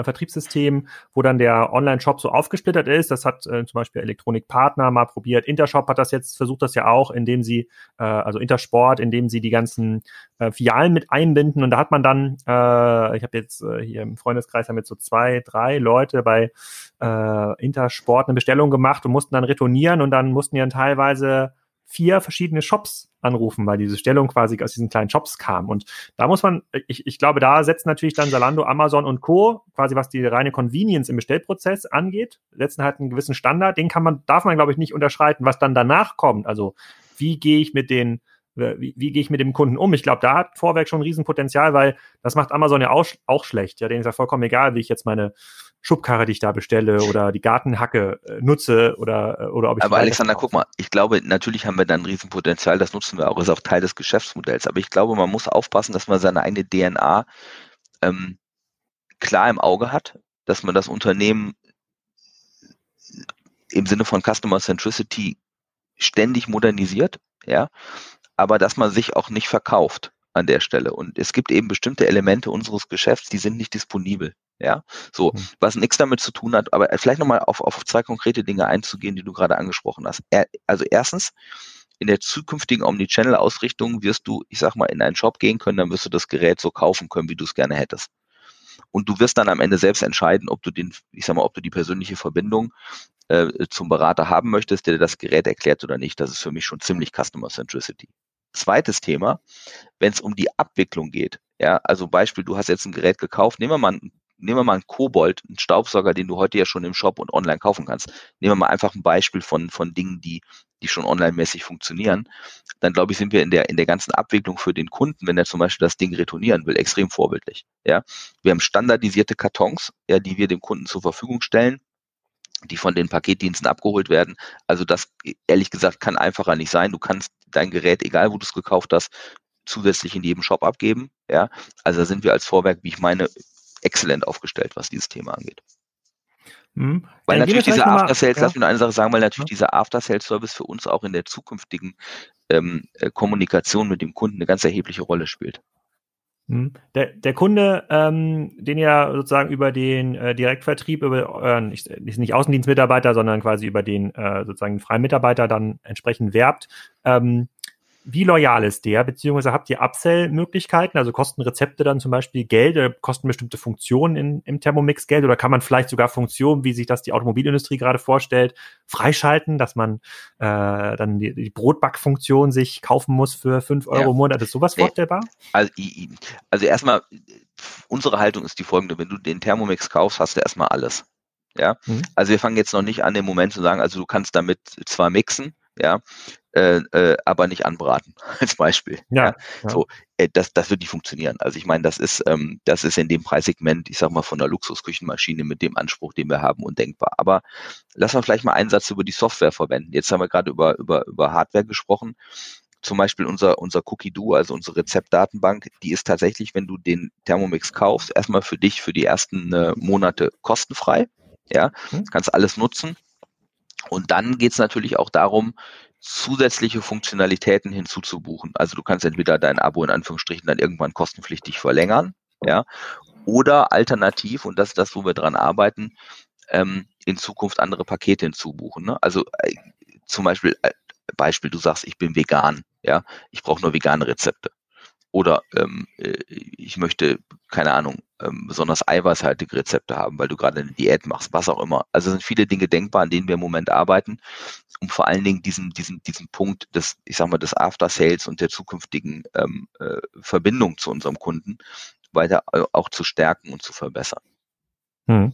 äh, Vertriebssystemen, wo dann der Online-Shop so aufgesplittert ist. Das hat äh, zum Beispiel Elektronik Partner mal probiert. Intershop hat das jetzt, versucht das ja auch, indem sie, äh, also Intersport, indem sie die ganzen äh, Filialen mit einbinden. Und da hat man dann, äh, ich habe jetzt äh, hier im Freundeskreis haben jetzt so zwei, drei Leute bei äh, Intersport eine Bestellung gemacht und mussten dann retournieren und dann mussten dann teilweise vier verschiedene Shops anrufen, weil diese Stellung quasi aus diesen kleinen Shops kam. Und da muss man, ich, ich glaube, da setzen natürlich dann Salando, Amazon und Co., quasi was die reine Convenience im Bestellprozess angeht, setzen halt einen gewissen Standard, den kann man, darf man, glaube ich, nicht unterschreiten. Was dann danach kommt, also wie gehe ich mit den wie, wie gehe ich mit dem Kunden um? Ich glaube, da hat Vorwerk schon ein Riesenpotenzial, weil das macht Amazon ja auch, auch schlecht. Ja, denen ist ja vollkommen egal, wie ich jetzt meine Schubkarre, die ich da bestelle oder die Gartenhacke äh, nutze oder, äh, oder ob ich. Aber Alexander, guck mal, ich glaube, natürlich haben wir da ein Riesenpotenzial, das nutzen wir auch, ist auch Teil des Geschäftsmodells. Aber ich glaube, man muss aufpassen, dass man seine eigene DNA ähm, klar im Auge hat, dass man das Unternehmen im Sinne von Customer Centricity ständig modernisiert, ja, aber dass man sich auch nicht verkauft an der Stelle. Und es gibt eben bestimmte Elemente unseres Geschäfts, die sind nicht disponibel. Ja, so, mhm. was nichts damit zu tun hat, aber vielleicht nochmal auf, auf zwei konkrete Dinge einzugehen, die du gerade angesprochen hast. Also erstens, in der zukünftigen Omnichannel-Ausrichtung wirst du, ich sag mal, in einen Shop gehen können, dann wirst du das Gerät so kaufen können, wie du es gerne hättest. Und du wirst dann am Ende selbst entscheiden, ob du den, ich sag mal, ob du die persönliche Verbindung äh, zum Berater haben möchtest, der dir das Gerät erklärt oder nicht. Das ist für mich schon ziemlich Customer Centricity. Zweites Thema, wenn es um die Abwicklung geht. Ja, also Beispiel, du hast jetzt ein Gerät gekauft, nehmen wir mal ein nehmen wir mal einen Kobold, einen Staubsauger, den du heute ja schon im Shop und online kaufen kannst. Nehmen wir mal einfach ein Beispiel von, von Dingen, die, die schon online-mäßig funktionieren. Dann glaube ich, sind wir in der, in der ganzen Abwicklung für den Kunden, wenn er zum Beispiel das Ding retournieren will, extrem vorbildlich. Ja, wir haben standardisierte Kartons, ja, die wir dem Kunden zur Verfügung stellen die von den Paketdiensten abgeholt werden. Also das, ehrlich gesagt, kann einfacher nicht sein. Du kannst dein Gerät, egal wo du es gekauft hast, zusätzlich in jedem Shop abgeben. Ja, also da sind wir als Vorwerk, wie ich meine, exzellent aufgestellt, was dieses Thema angeht. Mhm. Weil ja, natürlich dieser After-Sales, ja. lass mich nur eine Sache sagen, weil natürlich ja. dieser After-Sales-Service für uns auch in der zukünftigen ähm, äh, Kommunikation mit dem Kunden eine ganz erhebliche Rolle spielt. Mhm. Der, der Kunde, ähm, den ihr sozusagen über den äh, Direktvertrieb, über euren, nicht, nicht Außendienstmitarbeiter, sondern quasi über den äh, sozusagen freien Mitarbeiter dann entsprechend werbt, ähm, wie loyal ist der? Beziehungsweise habt ihr Upsell-Möglichkeiten? Also kosten Rezepte dann zum Beispiel Geld oder kosten bestimmte Funktionen in, im Thermomix Geld? Oder kann man vielleicht sogar Funktionen, wie sich das die Automobilindustrie gerade vorstellt, freischalten, dass man äh, dann die, die Brotbackfunktion sich kaufen muss für fünf Euro ja. im Monat? Ist sowas vorstellbar? Also, also erstmal, unsere Haltung ist die folgende. Wenn du den Thermomix kaufst, hast du erstmal alles. Ja, mhm. also wir fangen jetzt noch nicht an, im Moment zu sagen, also du kannst damit zwar mixen, ja, äh, äh, aber nicht anbraten, als Beispiel. Ja, ja. So, äh, das, das wird nicht funktionieren. Also ich meine, das ist, ähm, das ist in dem Preissegment, ich sag mal, von der Luxusküchenmaschine mit dem Anspruch, den wir haben, undenkbar. Aber lass mal vielleicht mal einen Satz über die Software verwenden. Jetzt haben wir gerade über, über, über Hardware gesprochen. Zum Beispiel unser, unser Cookie Do, also unsere Rezeptdatenbank, die ist tatsächlich, wenn du den Thermomix kaufst, erstmal für dich für die ersten äh, Monate kostenfrei. Ja, hm. kannst alles nutzen. Und dann geht es natürlich auch darum, zusätzliche Funktionalitäten hinzuzubuchen. Also du kannst entweder dein Abo in Anführungsstrichen dann irgendwann kostenpflichtig verlängern, ja, oder alternativ, und das ist das, wo wir dran arbeiten, ähm, in Zukunft andere Pakete hinzubuchen. Ne? Also äh, zum Beispiel, äh, Beispiel, du sagst, ich bin vegan, ja, ich brauche nur vegane Rezepte. Oder ähm, äh, ich möchte, keine Ahnung, ähm, besonders eiweißhaltige Rezepte haben, weil du gerade eine Diät machst, was auch immer. Also sind viele Dinge denkbar, an denen wir im Moment arbeiten, um vor allen Dingen diesen, diesen, diesen Punkt des, ich sag mal, des After Sales und der zukünftigen ähm, äh, Verbindung zu unserem Kunden weiter äh, auch zu stärken und zu verbessern. Hm.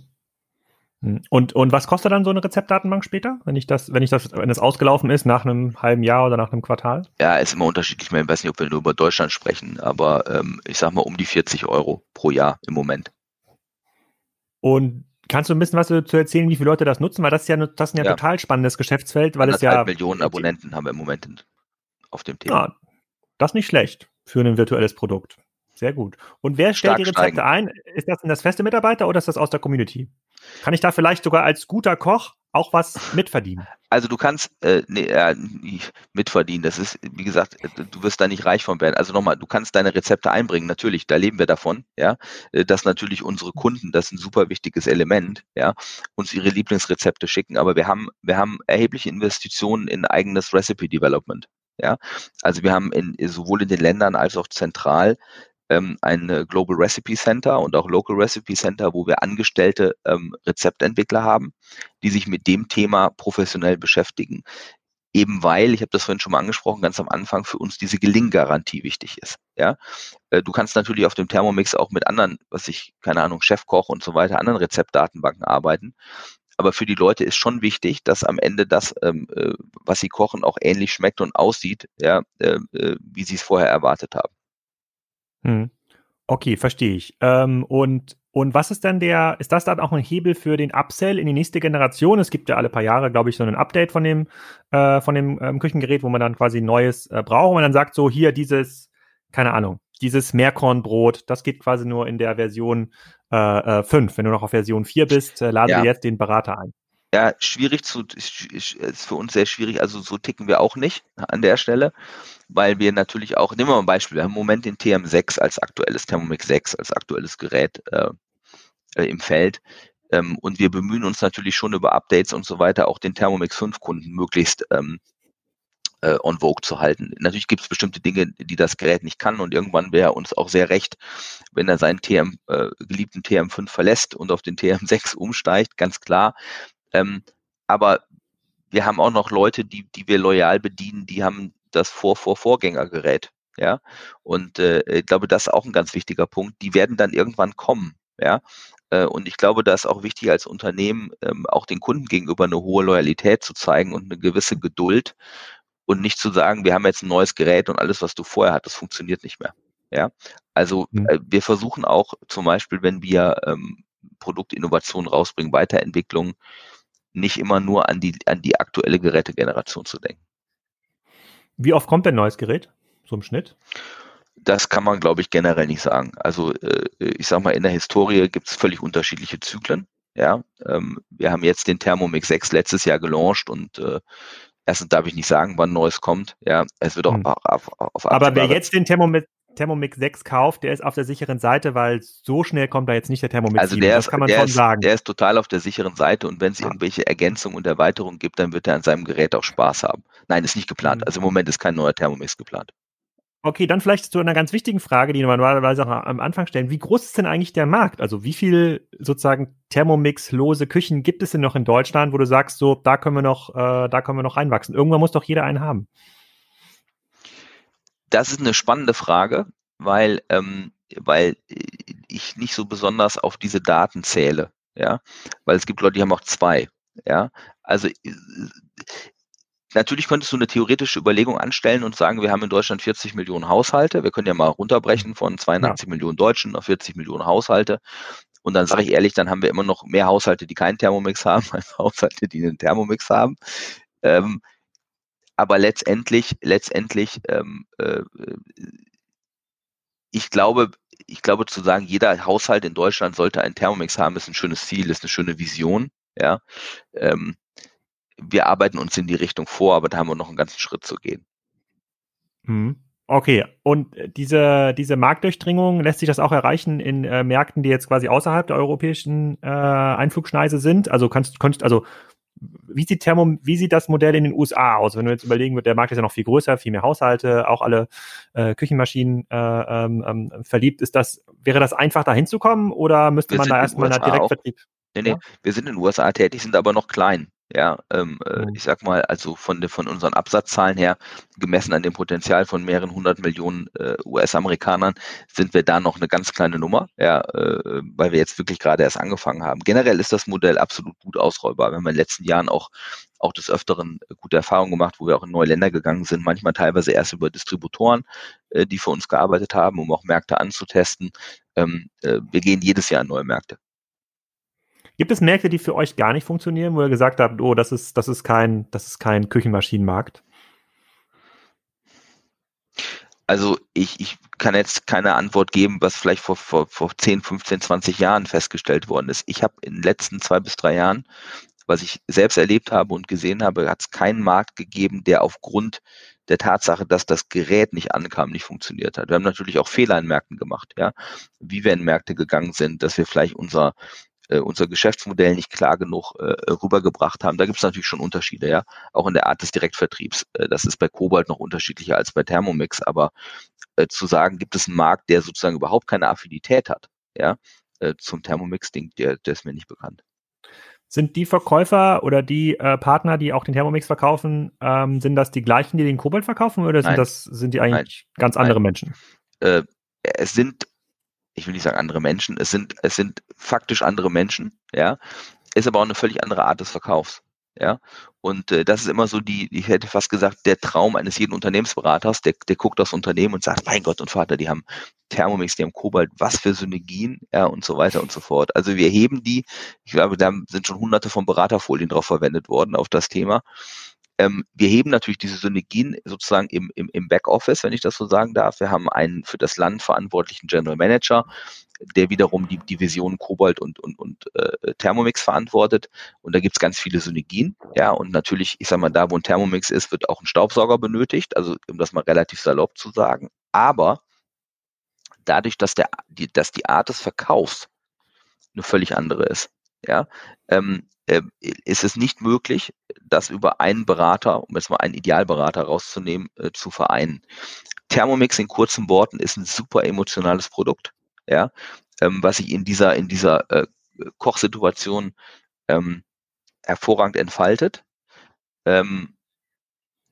Hm. Und, und was kostet dann so eine Rezeptdatenbank später, wenn ich das, wenn ich das, wenn es ausgelaufen ist, nach einem halben Jahr oder nach einem Quartal? Ja, ist immer unterschiedlich. Ich weiß nicht, ob wir nur über Deutschland sprechen, aber ähm, ich sag mal um die 40 Euro pro Jahr im Moment. Und Kannst du ein bisschen was dazu erzählen, wie viele Leute das nutzen? Weil das ist ja, das ist ja, ja. total spannendes Geschäftsfeld, weil es ja. Millionen Abonnenten haben wir im Moment auf dem Thema. Ja, das nicht schlecht für ein virtuelles Produkt. Sehr gut. Und wer stellt Stark die Rezepte steigen. ein? Ist das denn das feste Mitarbeiter oder ist das aus der Community? Kann ich da vielleicht sogar als guter Koch auch was mitverdienen? Also du kannst äh, nee, äh, mitverdienen. Das ist, wie gesagt, äh, du wirst da nicht reich von werden. Also nochmal, du kannst deine Rezepte einbringen. Natürlich, da leben wir davon. Ja, äh, dass natürlich unsere Kunden, das ist ein super wichtiges Element, ja, uns ihre Lieblingsrezepte schicken. Aber wir haben, wir haben erhebliche Investitionen in eigenes Recipe Development. Ja, also wir haben in, sowohl in den Ländern als auch zentral ähm, ein äh, Global Recipe Center und auch Local Recipe Center, wo wir angestellte ähm, Rezeptentwickler haben, die sich mit dem Thema professionell beschäftigen. Eben weil, ich habe das vorhin schon mal angesprochen, ganz am Anfang für uns diese Gelinggarantie wichtig ist. Ja, äh, du kannst natürlich auf dem Thermomix auch mit anderen, was ich keine Ahnung, Chefkoch und so weiter, anderen Rezeptdatenbanken arbeiten. Aber für die Leute ist schon wichtig, dass am Ende das, ähm, äh, was sie kochen, auch ähnlich schmeckt und aussieht, ja, äh, äh wie sie es vorher erwartet haben. Hm. Okay, verstehe ich. Ähm, und, und was ist dann der, ist das dann auch ein Hebel für den Upsell in die nächste Generation? Es gibt ja alle paar Jahre, glaube ich, so ein Update von dem, äh, von dem ähm, Küchengerät, wo man dann quasi Neues äh, braucht und man dann sagt so, hier dieses, keine Ahnung, dieses Meerkornbrot, das geht quasi nur in der Version äh, 5. Äh, Wenn du noch auf Version 4 bist, äh, laden ja. wir jetzt den Berater ein. Ja, schwierig zu, ist für uns sehr schwierig. Also so ticken wir auch nicht an der Stelle, weil wir natürlich auch, nehmen wir mal ein Beispiel, wir haben im Moment den TM6 als aktuelles, Thermomix 6 als aktuelles Gerät äh, äh, im Feld. Ähm, und wir bemühen uns natürlich schon über Updates und so weiter, auch den Thermomix 5 Kunden möglichst ähm, äh, on Vogue zu halten. Natürlich gibt es bestimmte Dinge, die das Gerät nicht kann und irgendwann wäre uns auch sehr recht, wenn er seinen TM, äh, geliebten TM5 verlässt und auf den TM6 umsteigt, ganz klar. Ähm, aber wir haben auch noch Leute, die, die wir loyal bedienen, die haben das Vor-Vor-Vorgängergerät. Ja, und äh, ich glaube, das ist auch ein ganz wichtiger Punkt. Die werden dann irgendwann kommen. Ja, äh, und ich glaube, da ist auch wichtig als Unternehmen ähm, auch den Kunden gegenüber eine hohe Loyalität zu zeigen und eine gewisse Geduld und nicht zu sagen, wir haben jetzt ein neues Gerät und alles, was du vorher hattest, funktioniert nicht mehr. Ja, also mhm. äh, wir versuchen auch zum Beispiel, wenn wir ähm, Produktinnovationen rausbringen, Weiterentwicklung, nicht immer nur an die, an die aktuelle Gerätegeneration zu denken. Wie oft kommt ein neues Gerät? So im Schnitt? Das kann man, glaube ich, generell nicht sagen. Also äh, ich sage mal, in der Historie gibt es völlig unterschiedliche Zyklen. Ja, ähm, wir haben jetzt den Thermomix 6 letztes Jahr gelauncht und äh, erstens darf ich nicht sagen, wann Neues kommt. Ja, es wird auch hm. auf, auf, auf Aber wer jetzt den Thermomix Thermomix 6 kauft, der ist auf der sicheren Seite, weil so schnell kommt da jetzt nicht der Thermomix also 7. Der das ist, kann man schon ist, sagen. Der ist total auf der sicheren Seite und wenn es irgendwelche Ergänzungen und Erweiterungen gibt, dann wird er an seinem Gerät auch Spaß haben. Nein, ist nicht geplant. Mhm. Also im Moment ist kein neuer Thermomix geplant. Okay, dann vielleicht zu einer ganz wichtigen Frage, die wir normalerweise auch am Anfang stellen. Wie groß ist denn eigentlich der Markt? Also wie viel sozusagen Thermomix-lose Küchen gibt es denn noch in Deutschland, wo du sagst, so, da können wir noch, äh, da können wir noch reinwachsen? Irgendwann muss doch jeder einen haben. Das ist eine spannende Frage, weil, ähm, weil ich nicht so besonders auf diese Daten zähle. Ja, weil es gibt Leute, die haben auch zwei. Ja, also Natürlich könntest du eine theoretische Überlegung anstellen und sagen, wir haben in Deutschland 40 Millionen Haushalte. Wir können ja mal runterbrechen von 82 ja. Millionen Deutschen auf 40 Millionen Haushalte. Und dann sage ich ehrlich, dann haben wir immer noch mehr Haushalte, die keinen Thermomix haben, als Haushalte, die einen Thermomix haben. Ähm, aber letztendlich, letztendlich, ähm, äh, ich glaube, ich glaube zu sagen, jeder Haushalt in Deutschland sollte einen Thermomix haben, ist ein schönes Ziel, ist eine schöne Vision. Ja, ähm, wir arbeiten uns in die Richtung vor, aber da haben wir noch einen ganzen Schritt zu gehen. Mhm. Okay, und diese, diese Marktdurchdringung, lässt sich das auch erreichen in äh, Märkten, die jetzt quasi außerhalb der europäischen äh, Einflugschneise sind? Also kannst, kannst also wie sieht Thermo, wie sieht das Modell in den USA aus? Wenn du jetzt überlegen der Markt ist ja noch viel größer, viel mehr Haushalte, auch alle äh, Küchenmaschinen äh, ähm, ähm verliebt. Ist das, wäre das einfach da hinzukommen oder müsste man da erstmal einen Direktvertrieb? Nee, nee, ja? wir sind in den USA tätig, sind aber noch klein. Ja, ähm, äh, ich sag mal, also von, de, von unseren Absatzzahlen her, gemessen an dem Potenzial von mehreren hundert Millionen äh, US-Amerikanern, sind wir da noch eine ganz kleine Nummer, ja, äh, weil wir jetzt wirklich gerade erst angefangen haben. Generell ist das Modell absolut gut ausrollbar. Wir haben in den letzten Jahren auch, auch des Öfteren gute Erfahrungen gemacht, wo wir auch in neue Länder gegangen sind, manchmal teilweise erst über Distributoren, äh, die für uns gearbeitet haben, um auch Märkte anzutesten. Ähm, äh, wir gehen jedes Jahr in neue Märkte. Gibt es Märkte, die für euch gar nicht funktionieren, wo ihr gesagt habt, oh, das ist, das ist kein, das ist kein Küchenmaschinenmarkt? Also ich, ich kann jetzt keine Antwort geben, was vielleicht vor, vor, vor 10, 15, 20 Jahren festgestellt worden ist. Ich habe in den letzten zwei bis drei Jahren, was ich selbst erlebt habe und gesehen habe, hat es keinen Markt gegeben, der aufgrund der Tatsache, dass das Gerät nicht ankam, nicht funktioniert hat. Wir haben natürlich auch Fehler in Märkten gemacht, ja, wie wir in Märkte gegangen sind, dass wir vielleicht unser äh, unser Geschäftsmodell nicht klar genug äh, rübergebracht haben. Da gibt es natürlich schon Unterschiede, ja, auch in der Art des Direktvertriebs. Äh, das ist bei Kobalt noch unterschiedlicher als bei Thermomix, aber äh, zu sagen, gibt es einen Markt, der sozusagen überhaupt keine Affinität hat, ja, äh, zum Thermomix-Ding, der, der ist mir nicht bekannt. Sind die Verkäufer oder die äh, Partner, die auch den Thermomix verkaufen, ähm, sind das die gleichen, die den Kobalt verkaufen oder sind Nein. das sind die eigentlich Nein. ganz andere Nein. Menschen? Äh, es sind ich will nicht sagen andere Menschen, es sind, es sind faktisch andere Menschen, ja, ist aber auch eine völlig andere Art des Verkaufs. Ja, und äh, das ist immer so die, ich hätte fast gesagt, der Traum eines jeden Unternehmensberaters, der, der guckt aufs Unternehmen und sagt, mein Gott und Vater, die haben Thermomix, die haben Kobalt, was für Synergien, ja, und so weiter und so fort. Also wir heben die, ich glaube, da sind schon hunderte von Beraterfolien drauf verwendet worden auf das Thema. Ähm, wir heben natürlich diese Synergien sozusagen im, im, im Backoffice, wenn ich das so sagen darf. Wir haben einen für das Land verantwortlichen General Manager, der wiederum die Division Kobalt und, und, und äh, Thermomix verantwortet. Und da gibt's ganz viele Synergien. Ja, und natürlich, ich sag mal, da wo ein Thermomix ist, wird auch ein Staubsauger benötigt, also um das mal relativ salopp zu sagen. Aber dadurch, dass, der, die, dass die Art des Verkaufs eine völlig andere ist, ja, ähm, äh, ist es nicht möglich, das über einen Berater, um jetzt mal einen Idealberater rauszunehmen, äh, zu vereinen. Thermomix in kurzen Worten ist ein super emotionales Produkt, ja, ähm, was sich in dieser, in dieser äh, Kochsituation ähm, hervorragend entfaltet. Ähm,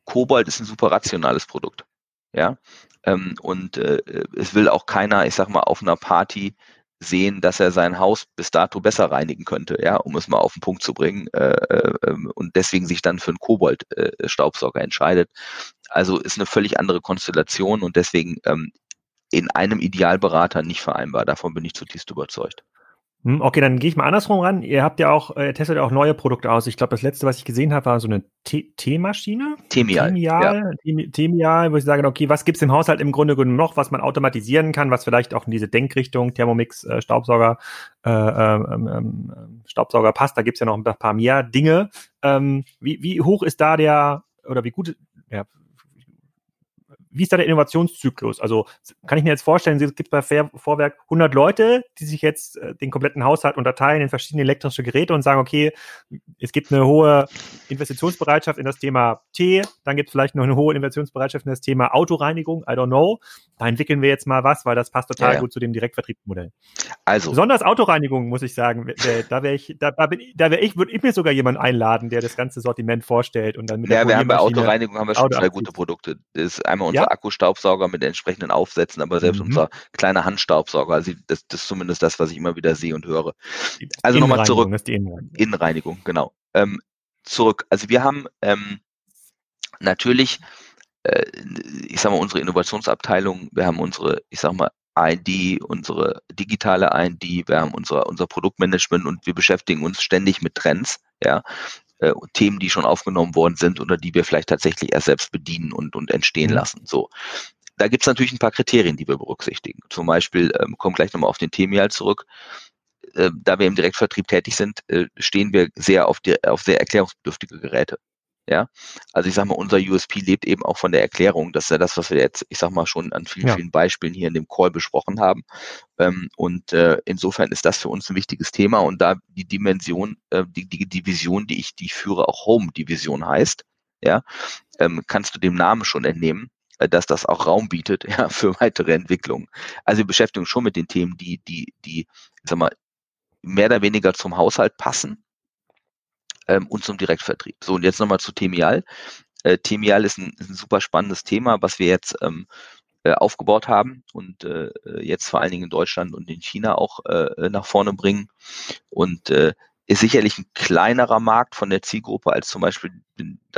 Kobold ist ein super rationales Produkt. Ja. Ähm, und äh, es will auch keiner, ich sag mal, auf einer Party sehen, dass er sein Haus bis dato besser reinigen könnte, ja, um es mal auf den Punkt zu bringen, äh, äh, ähm, und deswegen sich dann für einen Kobold-Staubsauger äh, entscheidet. Also ist eine völlig andere Konstellation und deswegen ähm, in einem Idealberater nicht vereinbar. Davon bin ich zutiefst überzeugt. Hm, okay, dann gehe ich mal andersrum ran. Ihr habt ja auch, äh, testet ja auch neue Produkte aus. Ich glaube, das letzte, was ich gesehen habe, war so eine Teemaschine. Temial. Temial, ja. Temial, wo ich sage, okay, was gibt's im Haushalt im Grunde genommen noch, was man automatisieren kann, was vielleicht auch in diese Denkrichtung Thermomix, äh, Staubsauger, äh, ähm, ähm, Staubsauger passt. Da gibt's ja noch ein paar mehr Dinge. Ähm, wie, wie hoch ist da der, oder wie gut, ja, wie ist da der Innovationszyklus? Also kann ich mir jetzt vorstellen, es gibt bei Vorwerk 100 Leute, die sich jetzt äh, den kompletten Haushalt unterteilen in verschiedene elektrische Geräte und sagen, okay, es gibt eine hohe Investitionsbereitschaft in das Thema Tee, dann gibt es vielleicht noch eine hohe Investitionsbereitschaft in das Thema Autoreinigung, I don't know. Da entwickeln wir jetzt mal was, weil das passt total ja, ja. gut zu dem Direktvertriebsmodell. Also. Besonders Autoreinigung, muss ich sagen, da wäre ich, da, da, wäre ich, würde ich mir sogar jemanden einladen, der das ganze Sortiment vorstellt und dann mit Ja, wir haben bei Autoreinigung haben wir schon zwei gute Produkte. Das ist einmal unser ja? Akkustaubsauger mit entsprechenden Aufsätzen, aber selbst mhm. unser kleiner Handstaubsauger, also das, das ist zumindest das, was ich immer wieder sehe und höre. Also nochmal zurück. Ist die Innenreinigung. Innenreinigung, genau. Ähm, zurück. Also wir haben ähm, natürlich, äh, ich sag mal, unsere Innovationsabteilung, wir haben unsere, ich sag mal, ID, unsere digitale ID, wir haben unser, unser Produktmanagement und wir beschäftigen uns ständig mit Trends, ja, äh, Themen, die schon aufgenommen worden sind oder die wir vielleicht tatsächlich erst selbst bedienen und, und entstehen mhm. lassen. So. Da gibt es natürlich ein paar Kriterien, die wir berücksichtigen. Zum Beispiel, ähm, kommen gleich nochmal auf den Themial zurück, äh, da wir im Direktvertrieb tätig sind, äh, stehen wir sehr auf, die, auf sehr erklärungsbedürftige Geräte. Ja, also ich sag mal, unser USP lebt eben auch von der Erklärung. Das ist ja das, was wir jetzt, ich sag mal, schon an vielen, ja. vielen Beispielen hier in dem Call besprochen haben. Ähm, und äh, insofern ist das für uns ein wichtiges Thema und da die Dimension, äh, die, die Division, die ich, die ich führe, auch Home-Division heißt, ja, ähm, kannst du dem Namen schon entnehmen, äh, dass das auch Raum bietet, ja, für weitere Entwicklungen. Also wir beschäftigen uns schon mit den Themen, die, die, die, ich sag mal, mehr oder weniger zum Haushalt passen ähm, und zum Direktvertrieb. So, und jetzt nochmal zu Temial. Äh, Temial ist ein, ist ein super spannendes Thema, was wir jetzt ähm, äh, aufgebaut haben und äh, jetzt vor allen Dingen in Deutschland und in China auch äh, nach vorne bringen. Und äh, ist sicherlich ein kleinerer Markt von der Zielgruppe als zum Beispiel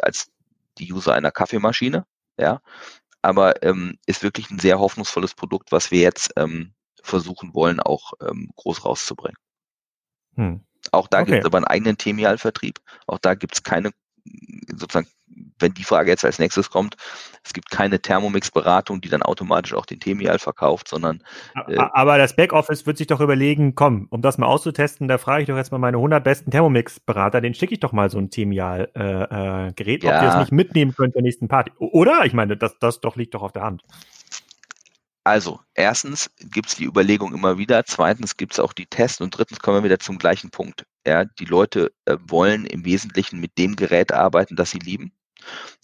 als die User einer Kaffeemaschine, ja. Aber ähm, ist wirklich ein sehr hoffnungsvolles Produkt, was wir jetzt ähm, versuchen wollen, auch ähm, groß rauszubringen. Hm. Auch da okay. gibt es aber einen eigenen Temial-Vertrieb. Auch da gibt es keine, sozusagen, wenn die Frage jetzt als nächstes kommt, es gibt keine Thermomix-Beratung, die dann automatisch auch den Temial verkauft, sondon. Äh, aber das Backoffice wird sich doch überlegen, komm, um das mal auszutesten, da frage ich doch jetzt mal meine 100 besten Thermomix-Berater, den schicke ich doch mal so ein Temial-Gerät, äh, äh, ja. ob ihr es nicht mitnehmen könnt zur nächsten Party. Oder? Ich meine, das, das doch liegt doch auf der Hand. Also, erstens gibt es die Überlegung immer wieder, zweitens gibt es auch die Tests und drittens kommen wir wieder zum gleichen Punkt. Ja, die Leute äh, wollen im Wesentlichen mit dem Gerät arbeiten, das sie lieben.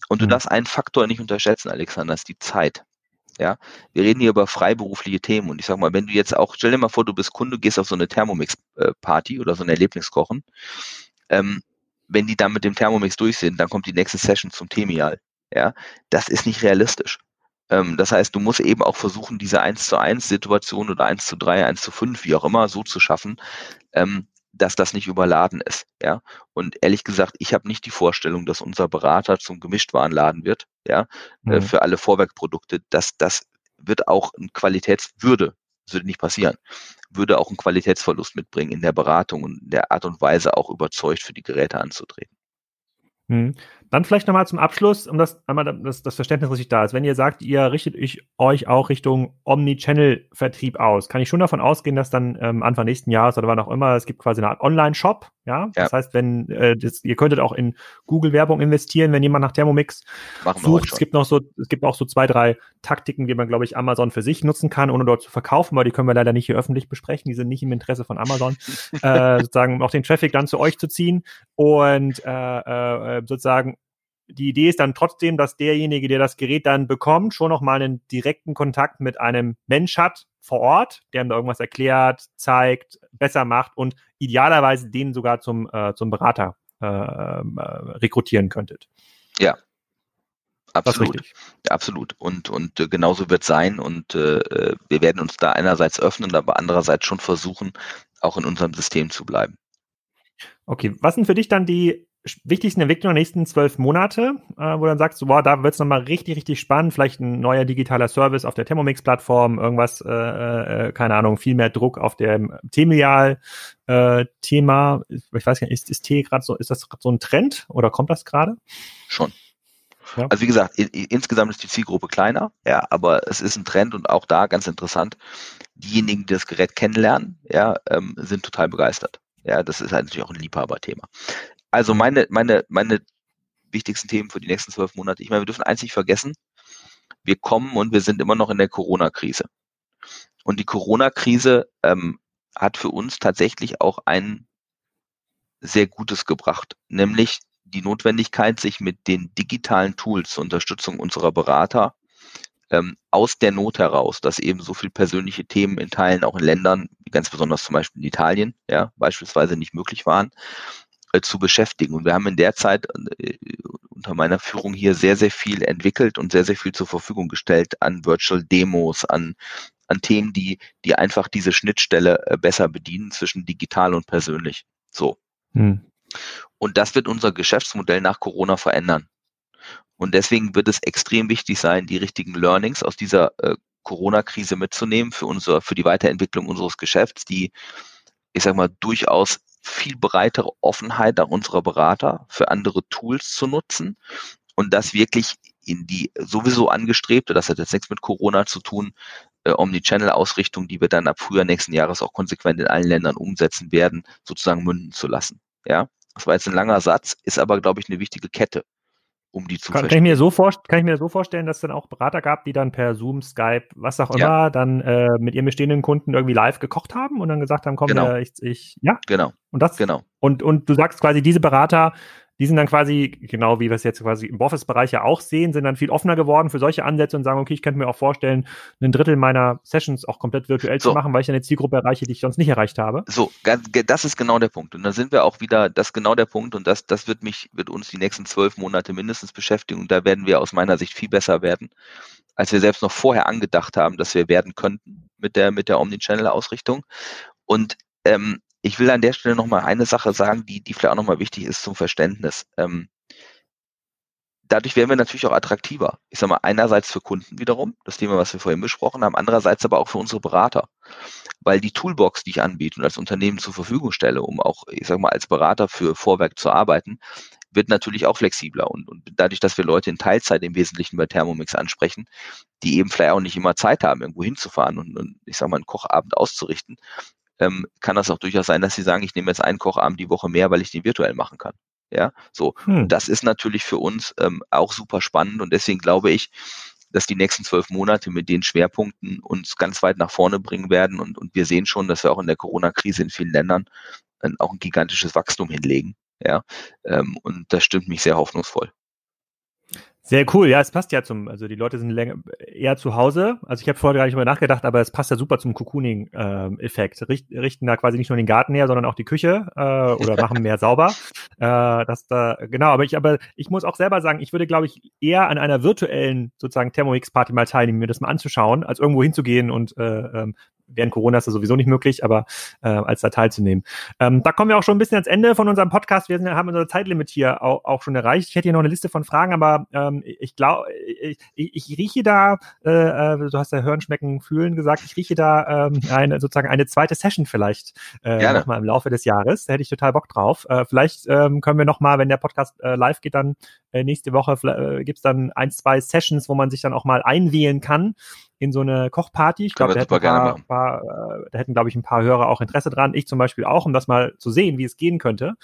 Und du mhm. darfst einen Faktor nicht unterschätzen, Alexander, ist die Zeit. Ja, wir reden hier über freiberufliche Themen und ich sag mal, wenn du jetzt auch, stell dir mal vor, du bist Kunde, gehst auf so eine Thermomix-Party oder so ein Erlebniskochen, ähm, wenn die dann mit dem Thermomix durch sind, dann kommt die nächste Session zum Themial. Ja, das ist nicht realistisch. Ähm, das heißt, du musst eben auch versuchen, diese 1 zu 1 Situation oder 1 zu 3, 1 zu 5, wie auch immer, so zu schaffen, ähm, dass das nicht überladen ist. Ja. Und ehrlich gesagt, ich habe nicht die Vorstellung, dass unser Berater zum Gemischtwarenladen wird, ja, äh, mhm. für alle Vorwerkprodukte. Das, das wird auch ein Qualitätswürde, das würde nicht passieren, würde auch einen Qualitätsverlust mitbringen in der Beratung und der Art und Weise auch überzeugt für die Geräte anzutreten. Mhm. Dann vielleicht nochmal zum Abschluss, um das einmal das, das Verständnis richtig da ist. Wenn ihr sagt, ihr richtet euch auch Richtung Omni-Channel-Vertrieb aus, kann ich schon davon ausgehen, dass dann ähm, Anfang nächsten Jahres oder wann auch immer, es gibt quasi eine Art Online-Shop, ja? ja? Das heißt, wenn äh, das, ihr könntet auch in Google-Werbung investieren, wenn jemand nach Thermomix Machen sucht. Es gibt noch so, es gibt auch so zwei, drei Taktiken, wie man, glaube ich, Amazon für sich nutzen kann, ohne dort zu verkaufen, weil die können wir leider nicht hier öffentlich besprechen. Die sind nicht im Interesse von Amazon, äh, sozusagen auch den Traffic dann zu euch zu ziehen und äh, äh, sozusagen die Idee ist dann trotzdem, dass derjenige, der das Gerät dann bekommt, schon noch mal einen direkten Kontakt mit einem Mensch hat vor Ort, der ihm da irgendwas erklärt, zeigt, besser macht und idealerweise den sogar zum, äh, zum Berater äh, äh, rekrutieren könntet. Ja. Absolut. Absolut. Und, und äh, genauso wird es sein. Und äh, äh, wir werden uns da einerseits öffnen, aber andererseits schon versuchen, auch in unserem System zu bleiben. Okay, was sind für dich dann die wichtigsten Entwicklungen der nächsten zwölf Monate, äh, wo dann sagst du, wow, da wird es nochmal richtig, richtig spannend, vielleicht ein neuer digitaler Service auf der Thermomix-Plattform, irgendwas, äh, äh, keine Ahnung, viel mehr Druck auf dem T-Medial-Thema. Äh, ich weiß gar nicht, ist, ist T gerade so, ist das so ein Trend oder kommt das gerade? Schon. Ja. Also wie gesagt, in, insgesamt ist die Zielgruppe kleiner, ja, aber es ist ein Trend und auch da ganz interessant. Diejenigen, die das Gerät kennenlernen, ja, ähm, sind total begeistert. Ja, das ist halt natürlich auch ein Liebhaberthema. Also meine, meine, meine wichtigsten Themen für die nächsten zwölf Monate. Ich meine, wir dürfen eins nicht vergessen. Wir kommen und wir sind immer noch in der Corona-Krise. Und die Corona-Krise ähm, hat für uns tatsächlich auch ein sehr Gutes gebracht, nämlich die Notwendigkeit, sich mit den digitalen Tools zur Unterstützung unserer Berater ähm, aus der Not heraus, dass eben so viel persönliche Themen in Teilen auch in Ländern, ganz besonders zum Beispiel in Italien, ja, beispielsweise nicht möglich waren, zu beschäftigen. Und wir haben in der Zeit äh, unter meiner Führung hier sehr, sehr viel entwickelt und sehr, sehr viel zur Verfügung gestellt an Virtual Demos, an, an Themen, die, die einfach diese Schnittstelle äh, besser bedienen zwischen digital und persönlich. So. Hm. Und das wird unser Geschäftsmodell nach Corona verändern. Und deswegen wird es extrem wichtig sein, die richtigen Learnings aus dieser äh, Corona-Krise mitzunehmen für unser, für die Weiterentwicklung unseres Geschäfts, die, ich sag mal, durchaus viel breitere Offenheit auch unserer Berater für andere Tools zu nutzen und das wirklich in die sowieso angestrebte, das hat jetzt nichts mit Corona zu tun, äh, Omnichannel-Ausrichtung, die wir dann ab Frühjahr nächsten Jahres auch konsequent in allen Ländern umsetzen werden, sozusagen münden zu lassen. Ja, das war jetzt ein langer Satz, ist aber, glaube ich, eine wichtige Kette um die zu kann, kann ich mir so Kann ich mir so vorstellen, dass es dann auch Berater gab, die dann per Zoom, Skype, was auch immer, ja. dann äh, mit ihren bestehenden Kunden irgendwie live gekocht haben und dann gesagt haben, komm, genau. äh, ich, ich, ja. Genau. Und das, genau. Und, und du sagst quasi, diese Berater, die sind dann quasi, genau wie wir es jetzt quasi im Office-Bereich ja auch sehen, sind dann viel offener geworden für solche Ansätze und sagen, okay, ich könnte mir auch vorstellen, ein Drittel meiner Sessions auch komplett virtuell so. zu machen, weil ich eine Zielgruppe erreiche, die ich sonst nicht erreicht habe. So, das ist genau der Punkt. Und da sind wir auch wieder, das ist genau der Punkt und das, das wird mich, wird uns die nächsten zwölf Monate mindestens beschäftigen und da werden wir aus meiner Sicht viel besser werden, als wir selbst noch vorher angedacht haben, dass wir werden könnten mit der, mit der Omnichannel-Ausrichtung. Und ähm, ich will an der Stelle nochmal eine Sache sagen, die, die vielleicht auch nochmal wichtig ist zum Verständnis. Ähm, dadurch werden wir natürlich auch attraktiver. Ich sage mal, einerseits für Kunden wiederum, das Thema, was wir vorhin besprochen haben, andererseits aber auch für unsere Berater. Weil die Toolbox, die ich anbiete und als Unternehmen zur Verfügung stelle, um auch, ich sage mal, als Berater für Vorwerk zu arbeiten, wird natürlich auch flexibler. Und, und dadurch, dass wir Leute in Teilzeit im Wesentlichen bei Thermomix ansprechen, die eben vielleicht auch nicht immer Zeit haben, irgendwo hinzufahren und, und ich sage mal, einen Kochabend auszurichten, ähm, kann das auch durchaus sein, dass sie sagen, ich nehme jetzt einen Kochabend die Woche mehr, weil ich den virtuell machen kann. Ja, so. Hm. Das ist natürlich für uns ähm, auch super spannend und deswegen glaube ich, dass die nächsten zwölf Monate mit den Schwerpunkten uns ganz weit nach vorne bringen werden und, und wir sehen schon, dass wir auch in der Corona-Krise in vielen Ländern äh, auch ein gigantisches Wachstum hinlegen. Ja, ähm, und das stimmt mich sehr hoffnungsvoll. Sehr cool, ja, es passt ja zum, also die Leute sind länger, eher zu Hause. Also ich habe vorher gar nicht mehr nachgedacht, aber es passt ja super zum Cocooning-Effekt. Ähm, Richt, richten da quasi nicht nur den Garten her, sondern auch die Küche äh, oder machen mehr sauber. Äh, das da, genau, aber ich, aber ich muss auch selber sagen, ich würde, glaube ich, eher an einer virtuellen sozusagen Thermomix-Party mal teilnehmen, mir das mal anzuschauen, als irgendwo hinzugehen und äh, ähm, während Corona ist das sowieso nicht möglich, aber äh, als da teilzunehmen. Ähm, da kommen wir auch schon ein bisschen ans Ende von unserem Podcast. Wir sind, haben unser Zeitlimit hier auch, auch schon erreicht. Ich hätte hier noch eine Liste von Fragen, aber ähm, ich glaube, ich, ich, rieche da, äh, äh, du hast ja Hören, Schmecken, Fühlen gesagt, ich rieche da ähm, eine, sozusagen eine zweite Session vielleicht äh, nochmal im Laufe des Jahres. Da hätte ich total Bock drauf. Äh, vielleicht ähm, können wir nochmal, wenn der Podcast äh, live geht, dann äh, nächste Woche äh, gibt's dann ein, zwei Sessions, wo man sich dann auch mal einwählen kann in so eine Kochparty. Ich glaube, da, hätten, paar, paar, äh, da hätten, glaube ich, ein paar Hörer auch Interesse dran. Ich zum Beispiel auch, um das mal zu sehen, wie es gehen könnte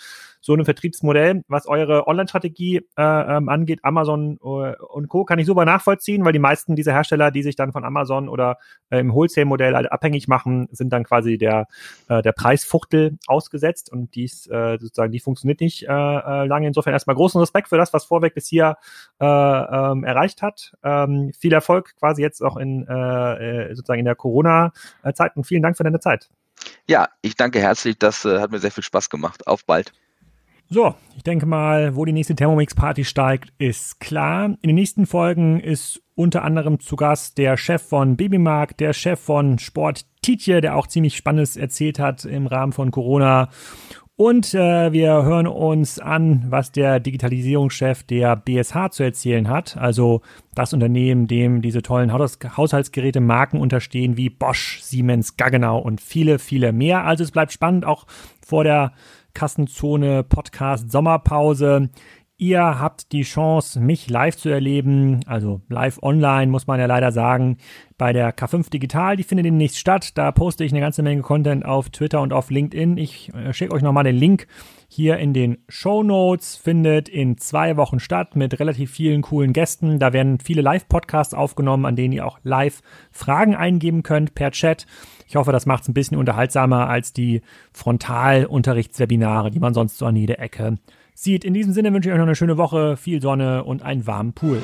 so ein Vertriebsmodell, was eure Online-Strategie äh, ähm, angeht, Amazon äh, und Co., kann ich super nachvollziehen, weil die meisten dieser Hersteller, die sich dann von Amazon oder äh, im Wholesale-Modell halt abhängig machen, sind dann quasi der, äh, der Preisfuchtel ausgesetzt und dies äh, sozusagen, die funktioniert nicht äh, äh, lange. Insofern erstmal großen Respekt für das, was Vorweg bis hier äh, ähm, erreicht hat. Ähm, viel Erfolg quasi jetzt auch in äh, äh sozusagen in der Corona-Zeit und vielen Dank für deine Zeit. Ja, ich danke herzlich. Das äh, hat mir sehr viel Spaß gemacht. Auf bald. So, ich denke mal, wo die nächste Thermomix-Party steigt, ist klar. In den nächsten Folgen ist unter anderem zu Gast der Chef von Babymark, der Chef von Sport Tietje, der auch ziemlich Spannendes erzählt hat im Rahmen von Corona. Und äh, wir hören uns an, was der Digitalisierungschef der BSH zu erzählen hat. Also das Unternehmen, dem diese tollen Haushaltsgeräte Marken unterstehen wie Bosch, Siemens, Gaggenau und viele, viele mehr. Also es bleibt spannend, auch vor der Kassenzone Podcast Sommerpause. Ihr habt die Chance, mich live zu erleben, also live online, muss man ja leider sagen, bei der K5 Digital. Die findet demnächst statt. Da poste ich eine ganze Menge Content auf Twitter und auf LinkedIn. Ich äh, schicke euch nochmal den Link hier in den Show Notes. Findet in zwei Wochen statt mit relativ vielen coolen Gästen. Da werden viele Live-Podcasts aufgenommen, an denen ihr auch live Fragen eingeben könnt per Chat. Ich hoffe, das macht es ein bisschen unterhaltsamer als die Frontalunterrichtswebinare, die man sonst so an jeder Ecke sieht. In diesem Sinne wünsche ich euch noch eine schöne Woche, viel Sonne und einen warmen Pool.